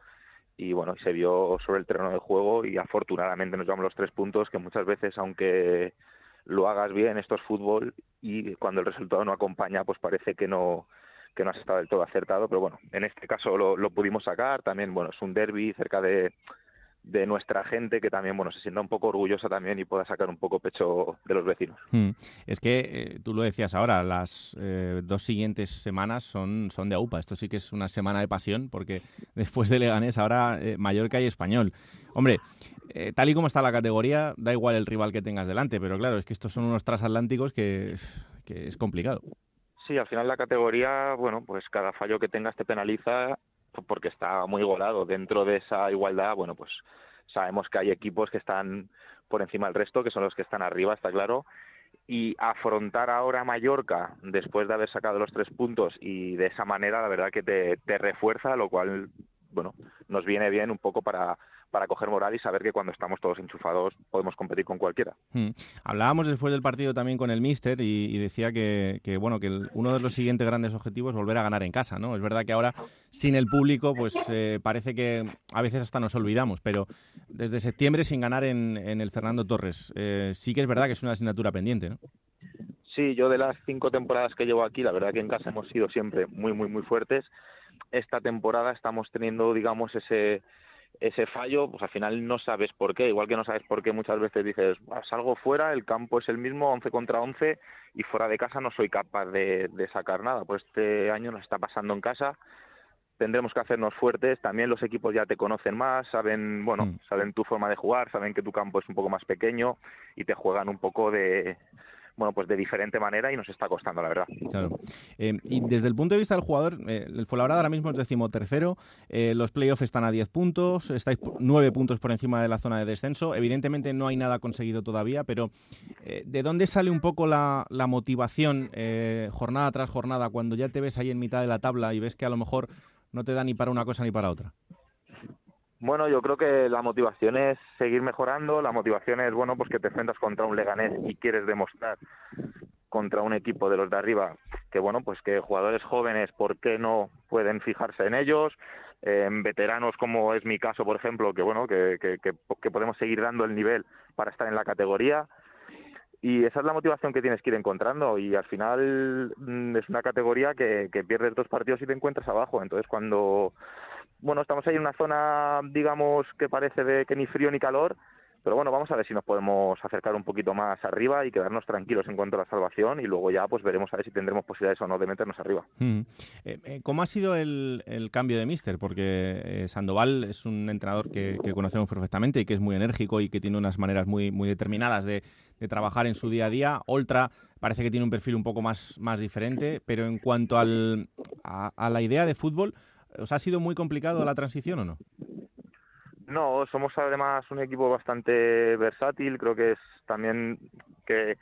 y bueno, se vio sobre el terreno de juego y afortunadamente nos llevamos los tres puntos que muchas veces, aunque lo hagas bien, esto es fútbol y cuando el resultado no acompaña, pues parece que no que no has estado del todo acertado, pero bueno, en este caso lo, lo pudimos sacar, también, bueno, es un derby cerca de, de nuestra gente que también bueno se sienta un poco orgullosa también y pueda sacar un poco pecho de los vecinos.
Hmm. Es que eh, tú lo decías ahora, las eh, dos siguientes semanas son, son de AUPA. Esto sí que es una semana de pasión porque después de Leganés ahora eh, Mallorca y Español. Hombre, tal y como está la categoría, da igual el rival que tengas delante, pero claro, es que estos son unos transatlánticos que, es complicado.
Sí, al final la categoría, bueno, pues cada fallo que tengas te penaliza porque está muy golado. Dentro de esa igualdad, bueno, pues sabemos que hay equipos que están por encima del resto, que son los que están arriba, está claro. Y afrontar ahora Mallorca después de haber sacado los tres puntos y de esa manera, la verdad que te, te refuerza, lo cual, bueno, nos viene bien un poco para para coger moral y saber que cuando estamos todos enchufados podemos competir con cualquiera.
Hmm. Hablábamos después del partido también con el míster y, decía que, bueno que uno de los siguientes grandes objetivos es volver a ganar en casa, ¿no? Es verdad que ahora sin el público pues eh, parece que a veces hasta nos olvidamos, pero desde septiembre sin ganar en, el Fernando Torres eh, sí que es verdad que es una asignatura pendiente, ¿no?
Sí, yo de las cinco temporadas que llevo aquí, la verdad que en casa hemos sido siempre muy, muy, muy fuertes. Esta temporada estamos teniendo, digamos, ese ese fallo, pues al final no sabes por qué, igual que no sabes por qué muchas veces dices, salgo fuera, el campo es el mismo, 11 contra 11 y fuera de casa no soy capaz de, sacar nada, pues este año nos está pasando en casa, tendremos que hacernos fuertes, también los equipos ya te conocen más, saben, bueno, mm. saben tu forma de jugar, saben que tu campo es un poco más pequeño y te juegan un poco de bueno, pues de diferente manera y nos está costando, la verdad.
Claro. Eh, y desde el punto de vista del jugador, eh, el Fuenlabrada ahora mismo es decimotercero, eh, los playoffs están a 10 puntos, estáis 9 puntos por encima de la zona de descenso. Evidentemente no hay nada conseguido todavía, pero eh, ¿de dónde sale un poco la, la motivación jornada tras jornada cuando ya te ves ahí en mitad de la tabla y ves que a lo mejor no te da ni para una cosa ni para otra?
Bueno, yo creo que la motivación es seguir mejorando, la motivación es, bueno, pues que te enfrentas contra un Leganés y quieres demostrar contra un equipo de los de arriba que, bueno, pues que jugadores jóvenes, ¿por qué no pueden fijarse en ellos? En veteranos, como es mi caso, por ejemplo, que, bueno, que, que, que, podemos seguir dando el nivel para estar en la categoría. Y esa es la motivación que tienes que ir encontrando. Y al final mm, es una categoría que, que pierdes dos partidos y te encuentras abajo. Entonces, cuando bueno, estamos ahí en una zona, digamos, que parece de que ni frío ni calor, pero bueno, vamos a ver si nos podemos acercar un poquito más arriba y quedarnos tranquilos en cuanto a la salvación y luego ya pues veremos a ver si tendremos posibilidades o no de meternos arriba.
Eh, eh, ¿Cómo ha sido el, cambio de míster? Porque eh, Sandoval es un entrenador que, conocemos perfectamente y que es muy enérgico y que tiene unas maneras muy, muy determinadas de, trabajar en su día a día. Oltra parece que tiene un perfil un poco más, más diferente, pero en cuanto al, a la idea de fútbol, ¿Os ha sido muy complicado la transición o no?
No, somos además un equipo bastante versátil, creo que es también que,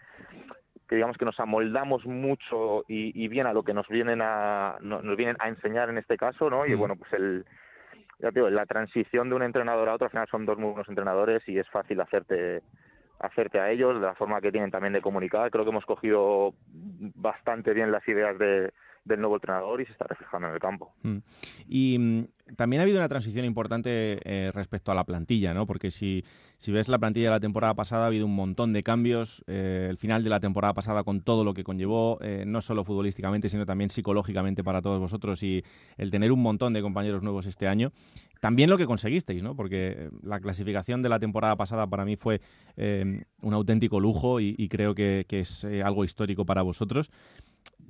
digamos que nos amoldamos mucho y, bien a lo que nos vienen a nos vienen a enseñar en este caso, ¿no? Y mm. bueno, pues el ya digo, la transición de un entrenador a otro al final son dos muy buenos entrenadores y es fácil hacerte hacerte a ellos de la forma que tienen también de comunicar. Creo que hemos cogido bastante bien las ideas de, del nuevo entrenador y se está reflejando en el campo.
Mm. Y mm, también ha habido una transición importante eh, respecto a la plantilla, ¿no? Porque si, si, ves la plantilla de la temporada pasada, ha habido un montón de cambios. Eh, el final de la temporada pasada con todo lo que conllevó, eh, no solo futbolísticamente, sino también psicológicamente para todos vosotros y el tener un montón de compañeros nuevos este año. También lo que conseguisteis, ¿no? Porque la clasificación de la temporada pasada para mí fue un auténtico lujo y, creo que, que es algo histórico para vosotros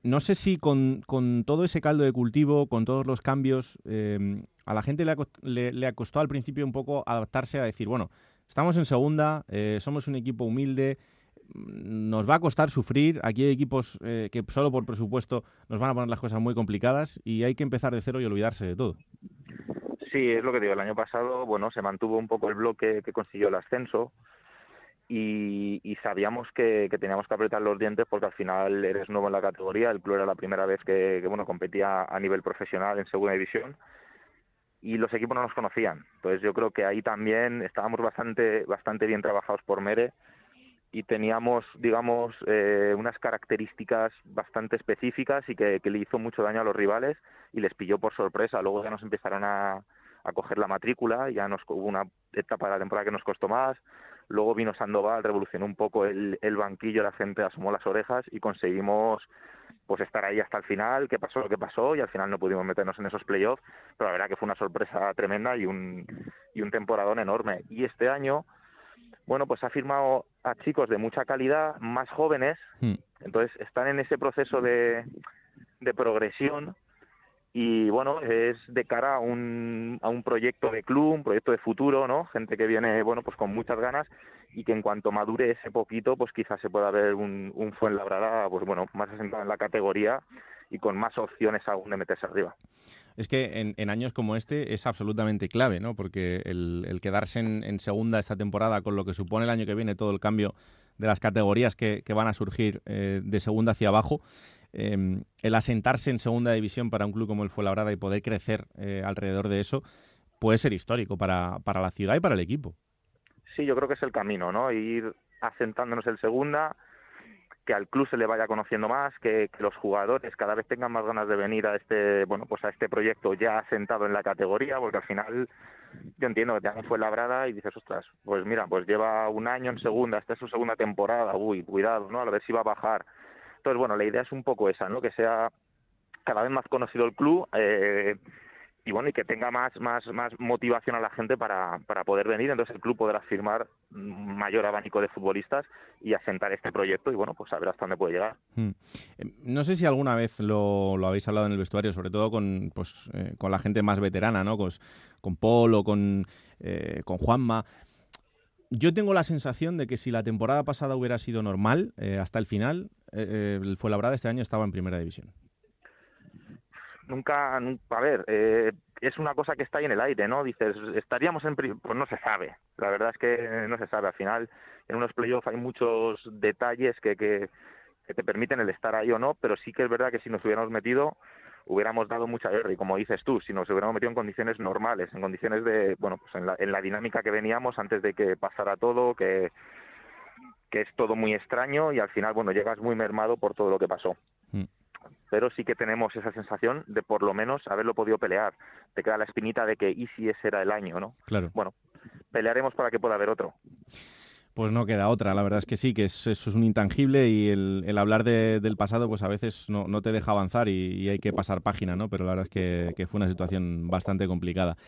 no sé si con, todo ese caldo de cultivo, con todos los cambios, eh, a la gente le, le, costó al principio un poco adaptarse a decir, bueno, estamos en segunda, eh, somos un equipo humilde, mm, nos va a costar sufrir, aquí hay equipos eh, que solo por presupuesto nos van a poner las cosas muy complicadas y hay que empezar de cero y olvidarse de todo.
Sí, es lo que digo, el año pasado, bueno, se mantuvo un poco el bloque que consiguió el ascenso, y, sabíamos que, teníamos que apretar los dientes porque al final eres nuevo en la categoría, el club era la primera vez que, bueno competía a nivel profesional en segunda división y los equipos no nos conocían. Entonces yo creo que ahí también estábamos bastante bastante bien trabajados por Mere y teníamos, digamos, eh, unas características bastante específicas y que, le hizo mucho daño a los rivales y les pilló por sorpresa. Luego ya nos empezaron a, a coger la matrícula, ya nos hubo una etapa de la temporada que nos costó más, Luego vino Sandoval, revolucionó un poco el, banquillo, la gente asomó las orejas y conseguimos pues estar ahí hasta el final, que pasó lo que pasó y al final no pudimos meternos en esos playoffs, pero la verdad que fue una sorpresa tremenda y un, y un temporadón enorme. Y este año, bueno, pues ha firmado a chicos de mucha calidad, más jóvenes, hmm. entonces están en ese proceso de, de progresión y bueno, es de cara a un, a un proyecto de club, un proyecto de futuro, ¿no? Gente que viene, bueno, pues con muchas ganas y que en cuanto madure ese poquito, pues quizás se pueda ver un, un Fuenlabrada, pues bueno, más asentado en la categoría y con más opciones aún de meterse arriba.
Es que en, años como este es absolutamente clave, ¿no? Porque el, quedarse en, segunda esta temporada con lo que supone el año que viene todo el cambio de las categorías que, van a surgir eh, de segunda hacia abajo, Em, el asentarse en segunda división para un club como el Fuenlabrada y poder crecer eh, alrededor de eso puede ser histórico para, para la ciudad y para el equipo.
Sí, yo creo que es el camino, ¿no? Ir asentándonos en segunda, que al club se le vaya conociendo más, que, los jugadores cada vez tengan más ganas de venir a este, bueno, pues a este proyecto ya asentado en la categoría, porque al final yo entiendo que te fue labrada y dices, ostras, pues mira, pues lleva un año en segunda, esta es su segunda temporada, uy, cuidado, ¿no? A ver si va a bajar. Entonces, bueno, la idea es un poco esa, ¿no? Que sea cada vez más conocido el club eh, y bueno y que tenga más más más motivación a la gente para, para poder venir entonces el club podrá firmar mayor abanico de futbolistas y asentar este proyecto y bueno pues a ver hasta dónde puede llegar hmm.
eh, no sé si alguna vez lo, lo, habéis hablado en el vestuario sobre todo con pues eh, con la gente más veterana no con, con Paul con con Juanma
yo tengo la sensación de que si la temporada pasada hubiera sido normal eh, hasta el final, eh, el Fuenlabrada este año estaba en primera división.
Nunca, a ver, eh, es una cosa que está ahí en el aire, ¿no? Dices, estaríamos en... Pues no se sabe, la verdad es que no se sabe. Al final, en unos playoffs hay muchos detalles que, que te permiten el estar ahí o no, pero sí que es verdad que si nos hubiéramos metido hubiéramos dado mucha guerra y como dices tú, si nos hubiéramos metido en condiciones normales, en condiciones de, bueno, pues en la, en la dinámica que veníamos antes de que pasara todo, que, que es todo muy extraño y al final, bueno, llegas muy mermado por todo lo que pasó.
Mm.
Pero sí que tenemos esa sensación de por lo menos haberlo podido pelear. Te queda la espinita de que y si ese era el año, ¿no?
Claro.
Bueno, pelearemos para que pueda haber otro.
Pues no queda otra, la verdad es que sí, que eso es un intangible y el, hablar del pasado pues a veces no, te deja avanzar y, hay que pasar página, ¿no? Pero la verdad es que, fue una situación bastante complicada.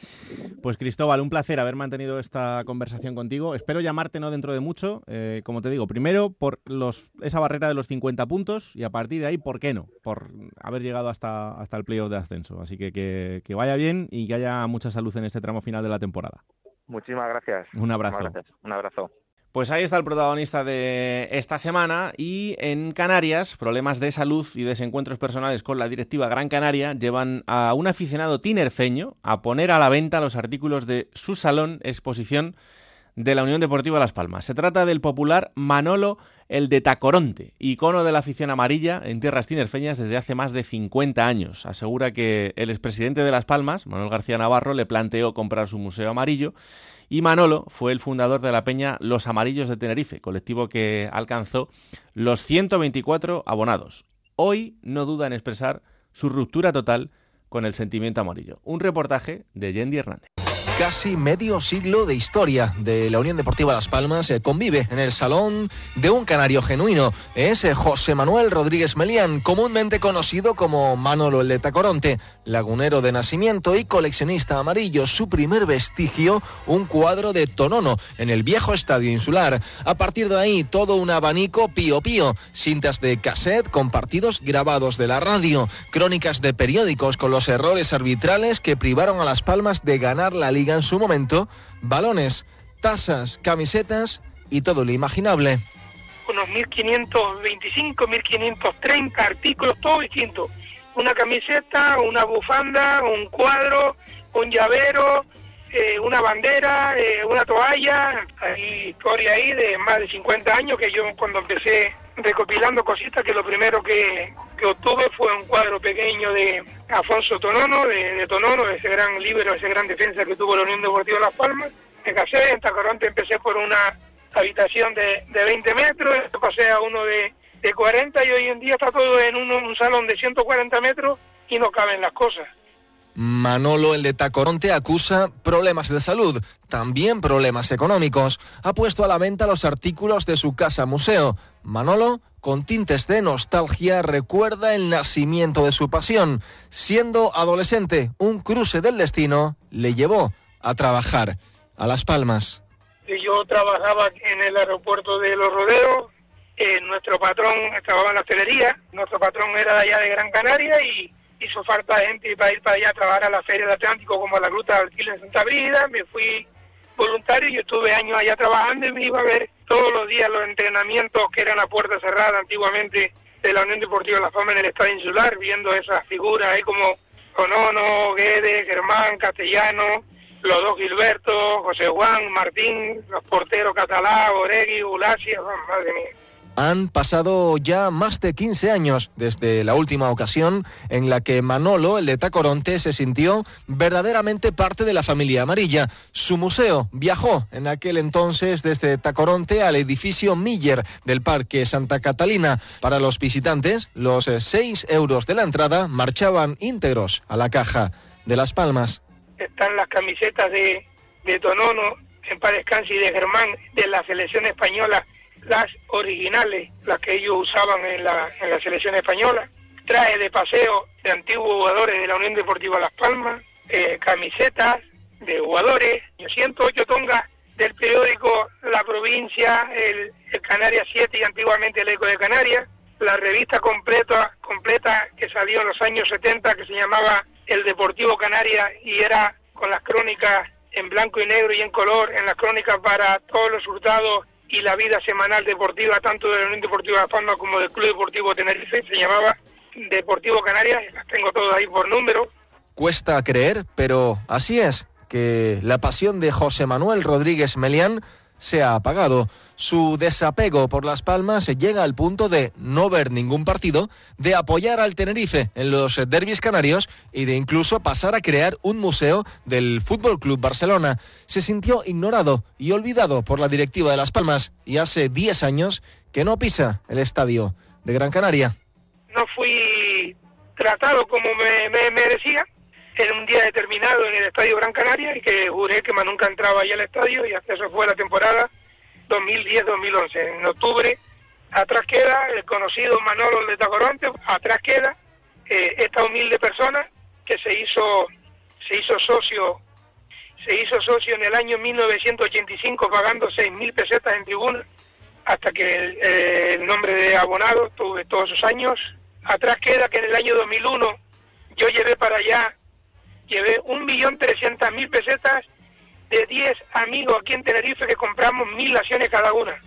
Pues Cristóbal, un placer haber mantenido esta conversación contigo. Espero llamarte no dentro de mucho, eh, como te digo, primero por los, esa barrera de los 50 puntos y a partir de ahí, ¿por qué no? Por haber llegado hasta, hasta el playoff de ascenso. Así que, que, que vaya bien y que haya mucha salud en este tramo final de la temporada.
Muchísimas gracias.
Un abrazo.
Gracias. Un abrazo.
Pues ahí está el protagonista de esta semana y en Canarias, problemas de salud y desencuentros personales con la directiva Gran Canaria llevan a un aficionado tinerfeño a poner a la venta los artículos de su salón exposición de la Unión Deportiva Las Palmas. Se trata del popular Manolo el de Tacoronte, icono de la afición amarilla en tierras tinerfeñas desde hace más de 50 años. Asegura que el expresidente de Las Palmas, Manuel García Navarro, le planteó comprar su museo amarillo y Manolo fue el fundador de la peña Los Amarillos de Tenerife, colectivo que alcanzó los 124 abonados. Hoy no duda en expresar su ruptura total con el sentimiento amarillo. Un reportaje de Yendi Hernández
casi medio siglo de historia de la Unión Deportiva Las Palmas eh, convive en el salón de un canario genuino. Es eh, José Manuel Rodríguez Melián, comúnmente conocido como Manolo el de Tacoronte, lagunero de nacimiento y coleccionista amarillo. Su primer vestigio, un cuadro de Tonono en el viejo estadio insular. A partir de ahí, todo un abanico pío pío, cintas de cassette con partidos grabados de la radio, crónicas de periódicos con los errores arbitrales que privaron a Las Palmas de ganar la liga en su momento balones, tazas, camisetas y todo lo imaginable.
Unos 1525, 1530 artículos, todo distinto. Una camiseta, una bufanda, un cuadro, un llavero, eh, una bandera, eh, una toalla. Hay historia ahí de más de 50 años que yo cuando empecé recopilando cositas que lo primero que, que obtuve fue un cuadro pequeño de Afonso Tonono, de, Tonono, ese gran libro, ese gran defensa que tuvo la Unión Deportiva Las Palmas. Me casé, en Tacoronte empecé por una habitación de, de 20 metros, pasé a uno de, de 40 y hoy en día está todo en un salón de 140 metros y no caben las cosas.
Manolo, el de Tacoronte, acusa problemas de salud, también problemas económicos. Ha puesto a la venta los artículos de su casa museo. Manolo, con tintes de nostalgia, recuerda el nacimiento de su pasión. Siendo adolescente, un cruce del destino le llevó a trabajar a Las Palmas.
Yo trabajaba en el aeropuerto de Los Rodeos. Eh, nuestro patrón trabajaba en la hostelería. Nuestro patrón era de allá de Gran Canaria y hizo falta gente para ir para allá a trabajar a la Feria del Atlántico como a la Gruta de Alquila en Santa Brida, me fui voluntario, yo estuve años allá trabajando y me iba a ver todos los días los entrenamientos que eran a puerta cerrada antiguamente de la Unión Deportiva La Fama en el Estadio Insular, viendo esas figuras ahí como Conono, Guedes, Germán, Castellano, los dos Gilberto, José Juan, Martín, los porteros Catalá, Oregui, Ulacia, madre mía.
Han pasado ya más de 15 años desde la última ocasión en la que Manolo, el de Tacoronte, se sintió verdaderamente parte de la familia amarilla. Su museo viajó en aquel entonces desde Tacoronte al edificio Miller del Parque Santa Catalina. Para los visitantes, los 6 euros de la entrada marchaban íntegros a la caja de Las Palmas.
Están las camisetas de, de Tonono, en Padescansi de Germán de la selección española las originales, las que ellos usaban en la, en la selección española, traje de paseo de antiguos jugadores de la Unión Deportiva Las Palmas, eh, camisetas de jugadores, 108 tongas del periódico La Provincia, el, el Canarias 7 y antiguamente el Eco de Canarias, la revista completa, completa que salió en los años 70 que se llamaba El Deportivo Canarias y era con las crónicas en blanco y negro y en color en las crónicas para todos los hurtados y la vida semanal deportiva, tanto de la Unión Deportiva de Palma como del Club Deportivo Tenerife, se llamaba Deportivo Canarias, las tengo todas ahí por número.
Cuesta creer, pero así es, que la pasión de José Manuel Rodríguez Melián se ha apagado. Su desapego por Las Palmas llega al punto de no ver ningún partido, de apoyar al Tenerife en los derbis canarios y de incluso pasar a crear un museo del Fútbol Club Barcelona. Se sintió ignorado y olvidado por la directiva de Las Palmas y hace 10 años que no pisa el estadio de Gran Canaria.
No fui tratado como me, me merecía en un día determinado en el Estadio Gran Canaria y que juré que más nunca entraba ahí al estadio y hasta eso fue la temporada 2010-2011. En octubre, atrás queda el conocido Manolo de Tacoronte, atrás queda eh, esta humilde persona que se hizo, se hizo socio se hizo socio en el año 1985 pagando 6.000 pesetas en tribuna hasta que el, eh, nombre de abonado tuve todos esos años. Atrás queda que en el año 2001 yo llevé para allá llevé un millón trescientas mil pesetas de 10 amigos aquí en Tenerife que compramos mil acciones cada una.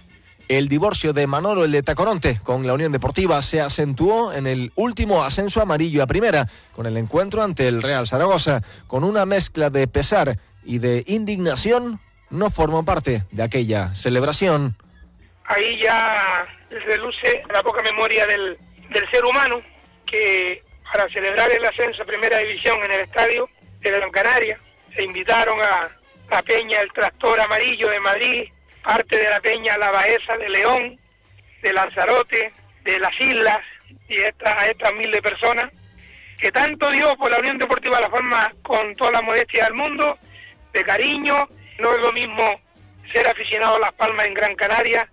El divorcio de Manolo, el de Tacoronte, con la Unión Deportiva se acentuó en el último ascenso amarillo a primera, con el encuentro ante el Real Zaragoza. Con una mezcla de pesar y de indignación, no formó parte de aquella celebración.
Ahí ya reluce la poca memoria del, del ser humano que para celebrar el ascenso a Primera División en el estadio de Gran Canaria. Se invitaron a la Peña El Tractor Amarillo de Madrid, parte de la Peña La Baeza de León, de Lanzarote, de las Islas y esta, a estas miles de personas que tanto dio por la Unión Deportiva La Forma con toda la modestia del mundo, de cariño. No es lo mismo ser aficionado a Las Palmas en Gran Canaria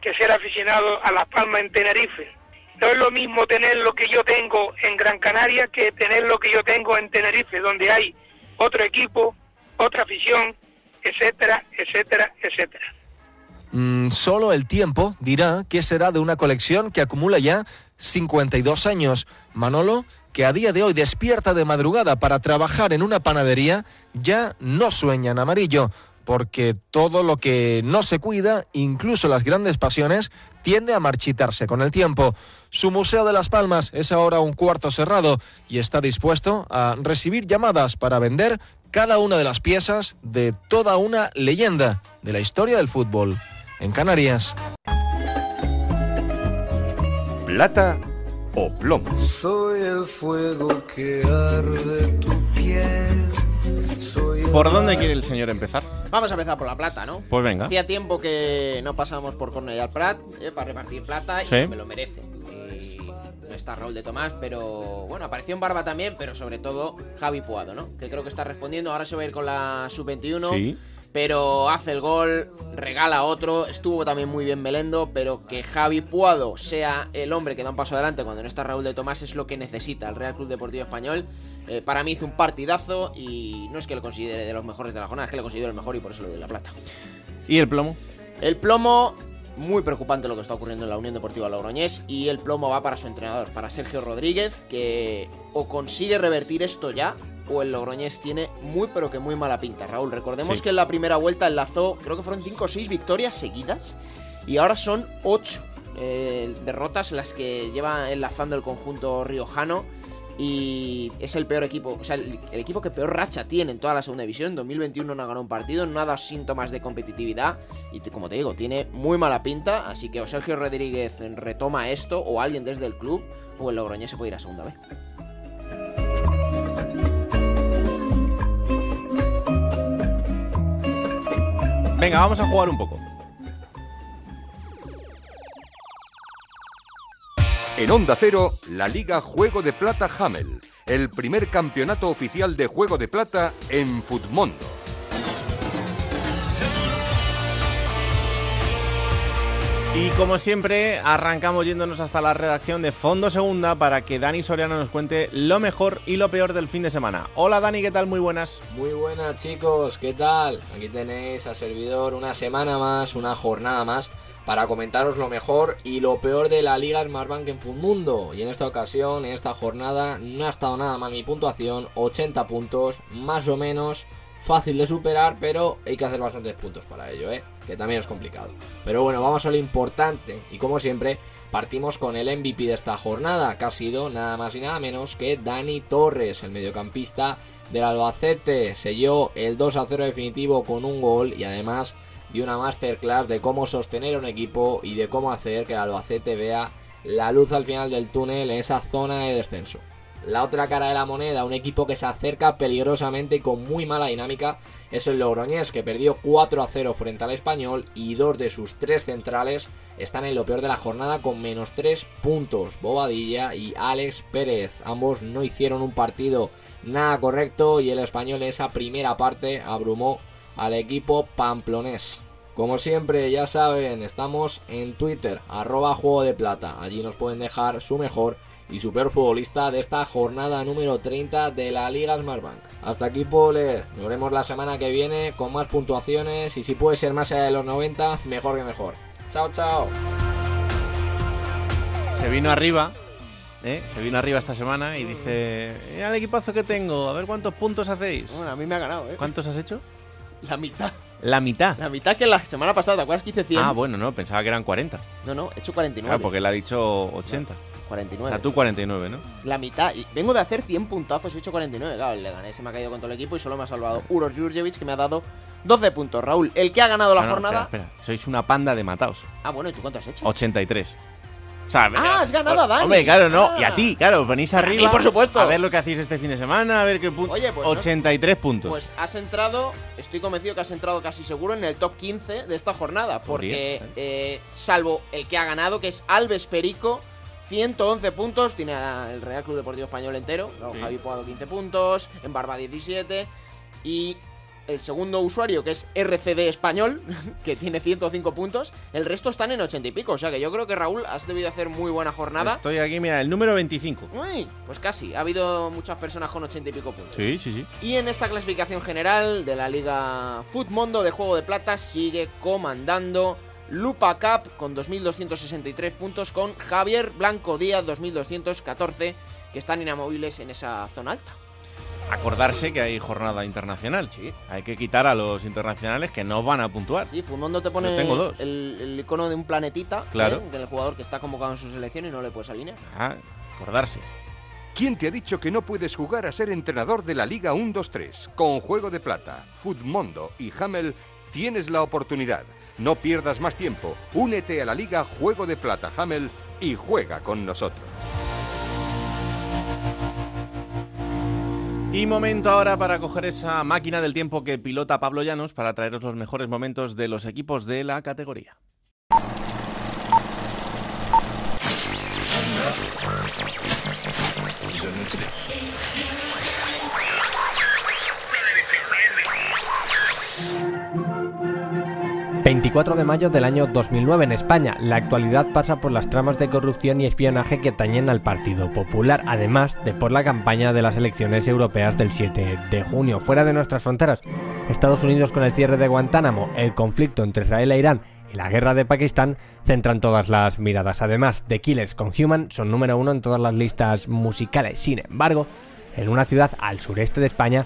que ser aficionado a Las Palmas en Tenerife. No es lo mismo tener lo que yo tengo en Gran Canaria que tener lo que yo tengo en Tenerife, donde hay otro equipo, otra afición, etcétera, etcétera, etcétera.
Mm, solo el tiempo dirá qué será de una colección que acumula ya 52 años. Manolo, que a día de hoy despierta de madrugada para trabajar en una panadería, ya no sueña en amarillo, porque todo lo que no se cuida, incluso las grandes pasiones, tiende a marchitarse con el tiempo. Su Museo de las Palmas es ahora un cuarto cerrado y está dispuesto a recibir llamadas para vender cada una de las piezas de toda una leyenda de la historia del fútbol en Canarias.
Plata o plomo.
Soy el fuego que arde tu piel.
¿Por dónde quiere el señor empezar?
Vamos a empezar por la plata, ¿no?
Pues venga.
Hacía tiempo que no pasábamos por Cornellà al Prat eh, para repartir plata y
Sí.
me lo merece. No está Raúl de Tomás, pero bueno, apareció en Barba también, pero sobre todo Javi Puado, ¿no? Que creo que está respondiendo. Ahora se va a ir con la sub-21.
Sí.
Pero hace el gol, regala otro, estuvo también muy bien Melendo, pero que Javi Puado sea el hombre que da un paso adelante cuando no está Raúl de Tomás es lo que necesita el Real Club Deportivo Español. Eh, para mí hizo un partidazo y no es que lo considere de los mejores de la jornada, es que lo considero el mejor y por eso le doy la plata.
¿Y el plomo?
El plomo, muy preocupante lo que está ocurriendo en la Unión Deportiva Logroñés y el plomo va para su entrenador, para Sergio Rodríguez, que o consigue revertir esto ya o el Logroñés tiene muy pero que muy mala pinta. Raúl, recordemos
Sí.
que en la primera vuelta enlazó, creo que fueron 5 o 6 victorias seguidas y ahora son 8 derrotas las que lleva enlazando el conjunto riojano y es el peor equipo, o sea, el, equipo que peor racha tiene en toda la segunda división. En 2021 no ha ganado un partido, no ha dado síntomas de competitividad y como te digo, tiene muy mala pinta. Así que o Sergio Rodríguez retoma esto o alguien desde el club o el Logroñés se puede ir a segunda vez.
Venga, vamos a jugar un poco.
En Onda Cero, la Liga Juego de Plata Hamel, el primer campeonato oficial de Juego de Plata en Futmundo.
Y como siempre, arrancamos yéndonos hasta la redacción de Fondo Segunda para que Dani Soriano nos cuente lo mejor y lo peor del fin de semana. Hola Dani, ¿qué tal? Muy buenas.
Muy buenas chicos, ¿qué tal? Aquí tenéis a servidor una semana más, una jornada más para comentaros lo mejor y lo peor de la Liga Smartbank en Futmundo. Y en esta ocasión, en esta jornada, no ha estado nada mal mi puntuación, 80 puntos, más o menos fácil de superar, pero hay que hacer bastantes puntos para ello, ¿eh? que también es complicado. Pero bueno, vamos a lo importante y como siempre partimos con el MVP de esta jornada, que ha sido nada más y nada menos que Dani Torres, el mediocampista del Albacete. Selló el 2 a 0 definitivo con un gol y además dio una masterclass de cómo sostener un equipo y de cómo hacer que el Albacete vea la luz al final del túnel en esa zona de descenso. La otra cara de la moneda, un equipo que se acerca peligrosamente y con muy mala dinámica, es el Logroñés, que perdió 4 a 0 frente al Español y dos de sus tres centrales están en lo peor de la jornada con menos 3 puntos. Bobadilla y Alex Pérez. Ambos no hicieron un partido nada correcto y el Español en esa primera parte abrumó al equipo pamplonés. Como siempre, ya saben, estamos en Twitter, arroba juego de plata. Allí nos pueden dejar su mejor y su peor futbolista de esta jornada número 30 de la Liga Smartbank. Hasta aquí puedo leer. Nos veremos la semana que viene con más puntuaciones y si puede ser más allá de los 90, mejor que mejor. Chao, chao.
Se vino arriba, ¿eh? se vino arriba esta semana y dice, mira el equipazo que tengo, a ver cuántos puntos hacéis.
Bueno, a mí me ha ganado, ¿eh?
¿Cuántos has hecho?
La mitad.
La mitad.
La mitad que la semana pasada, ¿te acuerdas que hice 100?
Ah, bueno, no, pensaba que eran 40.
No, no, he hecho 49.
Claro, porque él ha dicho 80.
49.
O sea, tú 49, ¿no?
La mitad. Y vengo de hacer 100 puntazos y he hecho 49. Claro, le gané, se me ha caído con todo el equipo y solo me ha salvado Uros Jurjevic, que me ha dado 12 puntos. Raúl, el que ha ganado la
No, no,
jornada.
espera, espera. Sois una panda de mataos.
Ah, bueno, ¿y tú cuánto has hecho?
83. O sea,
Ah, has ganado a Dani.
Hombre, claro, no.
Ah.
Y a ti, claro, venís arriba.
por supuesto.
A ver lo que hacéis este fin de semana, a ver qué puntos.
Oye, pues no-
83 puntos.
Pues has entrado, estoy convencido que has entrado casi seguro en el top 15 de esta jornada. Porque,
Podría,
eh, salvo el que ha ganado, que es Alves Perico, 111 puntos. Tiene el Real Club Deportivo Español entero. Luego
Sí.
Javi Puado 15 puntos. En Barba 17. Y el segundo usuario, que es RCD Español, que tiene 105 puntos. El resto están en 80 y pico. O sea que yo creo que Raúl has debido hacer muy buena jornada.
Estoy aquí, mira, el número 25.
Uy, pues casi. Ha habido muchas personas con 80 y pico puntos.
Sí, sí, sí.
Y en esta clasificación general de la Liga Futmundo de Juego de Plata sigue comandando Lupa Cup con 2.263 puntos con Javier Blanco Díaz 2.214 que están inamovibles en esa zona alta.
Acordarse que hay jornada internacional.
Sí.
Hay que quitar a los internacionales que no van a puntuar.
Sí, Futmundo te pone
Yo tengo dos.
El, el icono de un planetita
Claro.
¿eh? del jugador que está convocado en su selección y no le puedes alinear.
Ah, acordarse.
¿Quién te ha dicho que no puedes jugar a ser entrenador de la Liga 1-2-3? Con Juego de Plata, Futmundo y Hamel tienes la oportunidad. No pierdas más tiempo. Únete a la Liga Juego de Plata Hamel y juega con nosotros.
Y momento ahora para coger esa máquina del tiempo que pilota Pablo Llanos para traeros los mejores momentos de los equipos de la categoría.
...24 de mayo del año 2009 en España. La actualidad pasa por las tramas de corrupción y espionaje que atañen al Partido Popular, además de por la campaña de las elecciones europeas del 7 de junio. Fuera de nuestras fronteras, Estados Unidos con el cierre de Guantánamo, el conflicto entre Israel e Irán y la guerra de Pakistán centran todas las miradas. Además, The Killers con Human son número uno en todas las listas musicales. Sin embargo, en una ciudad al sureste de España,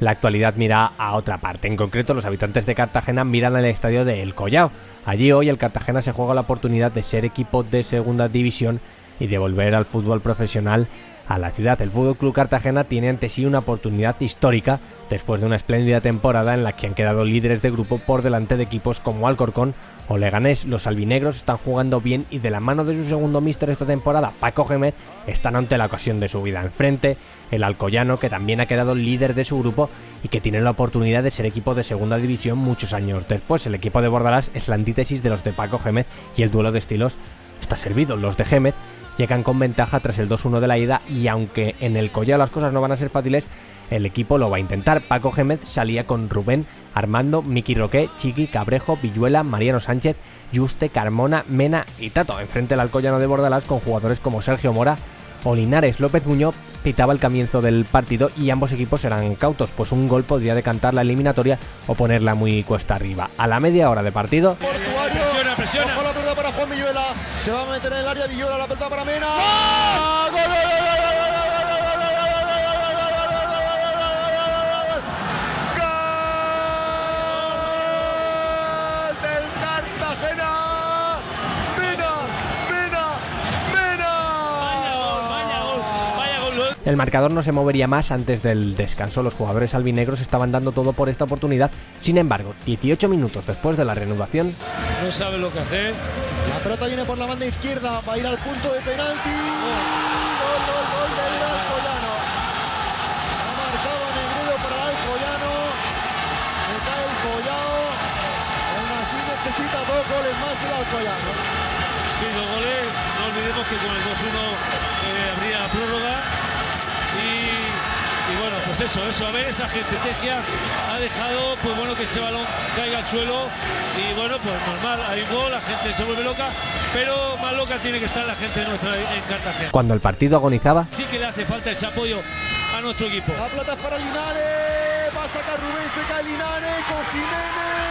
la actualidad mira a otra parte. En concreto, los habitantes de Cartagena miran al estadio de El Collao. Allí hoy el Cartagena se juega la oportunidad de ser equipo de segunda división y de volver al fútbol profesional a la ciudad. El Fútbol Club Cartagena tiene ante sí una oportunidad histórica después de una espléndida temporada en la que han quedado líderes de grupo por delante de equipos como Alcorcón o Leganés. Los albinegros están jugando bien y de la mano de su segundo míster esta temporada, Paco Gémez, están ante la ocasión de su vida. Enfrente, el Alcoyano, que también ha quedado líder de su grupo y que tiene la oportunidad de ser equipo de segunda división muchos años después. El equipo de Bordalás es la antítesis de los de Paco Gémez y el duelo de estilos está servido. Los de Gémez llegan con ventaja tras el 2-1 de la ida y aunque en el Collao las cosas no van a ser fáciles, el equipo lo va a intentar. Paco Gémez salía con Rubén, Armando, Miki Roque, Chiqui, Cabrejo, Villuela, Mariano Sánchez, Juste, Carmona, Mena y Tato. Enfrente el Alcoyano de Bordalás con jugadores como Sergio Mora o Linares. López Muñoz pitaba el comienzo del partido y ambos equipos eran cautos, pues un gol podría decantar la eliminatoria o ponerla muy cuesta arriba. A la media hora de partido,
Presiona, presiona. Ojo la pelota para Juan Villuela. Se va a meter en el área Villuela, la pelota para Mena. ¡Gol! ¡Gol, gol, gol,
El marcador no se movería más antes del descanso. Los jugadores albinegros estaban dando todo por esta oportunidad. Sin embargo, 18 minutos después de la reanudación,
No sabe lo que hacer. La pelota viene por la banda izquierda, va a ir al punto de penalti. Gol, gol, gol del Alcoyano. Ha marcado a Negredo para el Alcoyano. Se cae el Collao. Aún así necesita dos goles más el Alcoyano.
Sí, dos goles. No olvidemos que con el 2-1 eh, habría prórroga. Pues eso, eso. A ver, esa gente estrategia ha dejado pues bueno, que ese balón caiga al suelo. Y bueno, pues normal, hay un gol, la gente se vuelve loca. Pero más loca tiene que estar la gente nuestra en Cartagena.
cuando el partido agonizaba,
Sí que le hace falta ese apoyo a nuestro equipo.
La pelota es para Linares. Va a sacar Rubén, se cae Linares con Jiménez.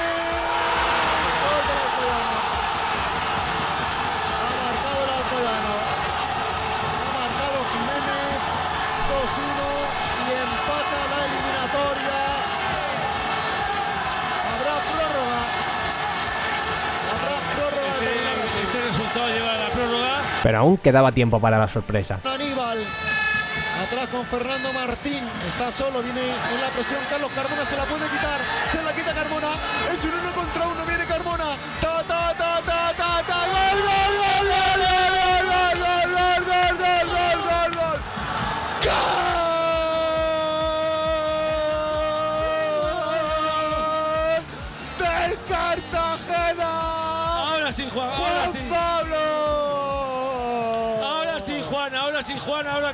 Pero aún quedaba tiempo para la sorpresa.
Aníbal. Atrás con Fernando Martín. Está solo, viene en la presión. Carlos Carmona se la puede quitar. Se la quita Carmona. Es un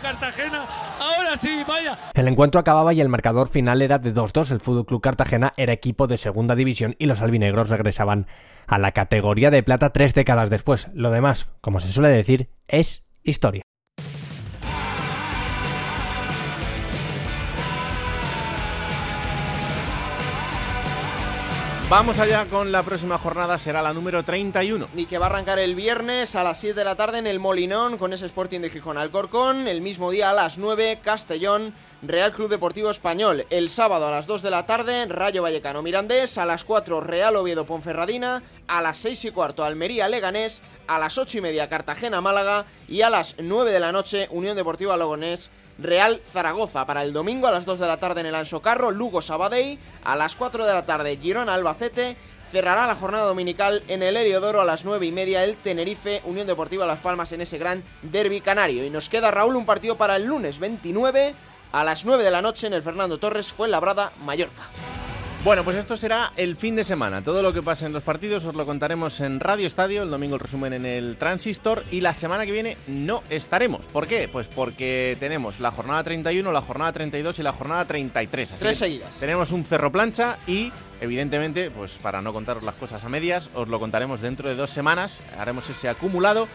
Cartagena.
Ahora sí, vaya.
El encuentro acababa y el marcador final era de 2-2. El Fútbol Club Cartagena era equipo de segunda división y los albinegros regresaban a la categoría de plata tres décadas después. Lo demás, como se suele decir, es historia.
Vamos allá con la próxima jornada, será la número 31.
Y que va a arrancar el viernes a las 7 de la tarde en el Molinón con ese Sporting de Gijón Alcorcón. El mismo día a las 9, Castellón, Real Club Deportivo Español. El sábado a las 2 de la tarde, Rayo Vallecano Mirandés. A las 4, Real Oviedo Ponferradina. A las 6 y cuarto, Almería Leganés. A las 8 y media, Cartagena Málaga. Y a las 9 de la noche, Unión Deportiva Logonés. Real Zaragoza para el domingo a las 2 de la tarde en el Anso Carro, Lugo Sabadell, a las 4 de la tarde Girona Albacete, cerrará la jornada dominical en el Heliodoro a las 9 y media el Tenerife Unión Deportiva Las Palmas en ese gran derby canario. Y nos queda Raúl un partido para el lunes 29 a las 9 de la noche en el Fernando Torres fue Labrada Mallorca.
Bueno, pues esto será el fin de semana. Todo lo que pase en los partidos os lo contaremos en Radio Estadio, el domingo el resumen en el Transistor y la semana que viene no estaremos. ¿Por qué? Pues porque tenemos la jornada 31, la jornada 32 y la jornada 33. Así
Tres seguidas.
Tenemos un cerro plancha y, evidentemente, pues para no contaros las cosas a medias, os lo contaremos dentro de dos semanas. Haremos ese acumulado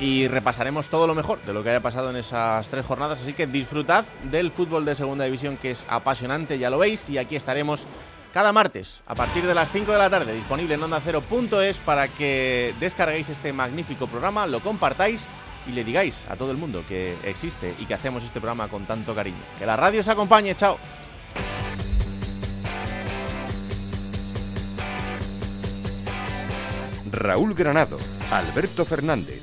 y repasaremos todo lo mejor de lo que haya pasado en esas tres jornadas. Así que disfrutad del fútbol de segunda división que es apasionante, ya lo veis, y aquí estaremos cada martes a partir de las 5 de la tarde, disponible en onda cero.es para que descarguéis este magnífico programa, lo compartáis y le digáis a todo el mundo que existe y que hacemos este programa con tanto cariño. Que la radio os acompañe, chao.
Raúl Granado, Alberto Fernández,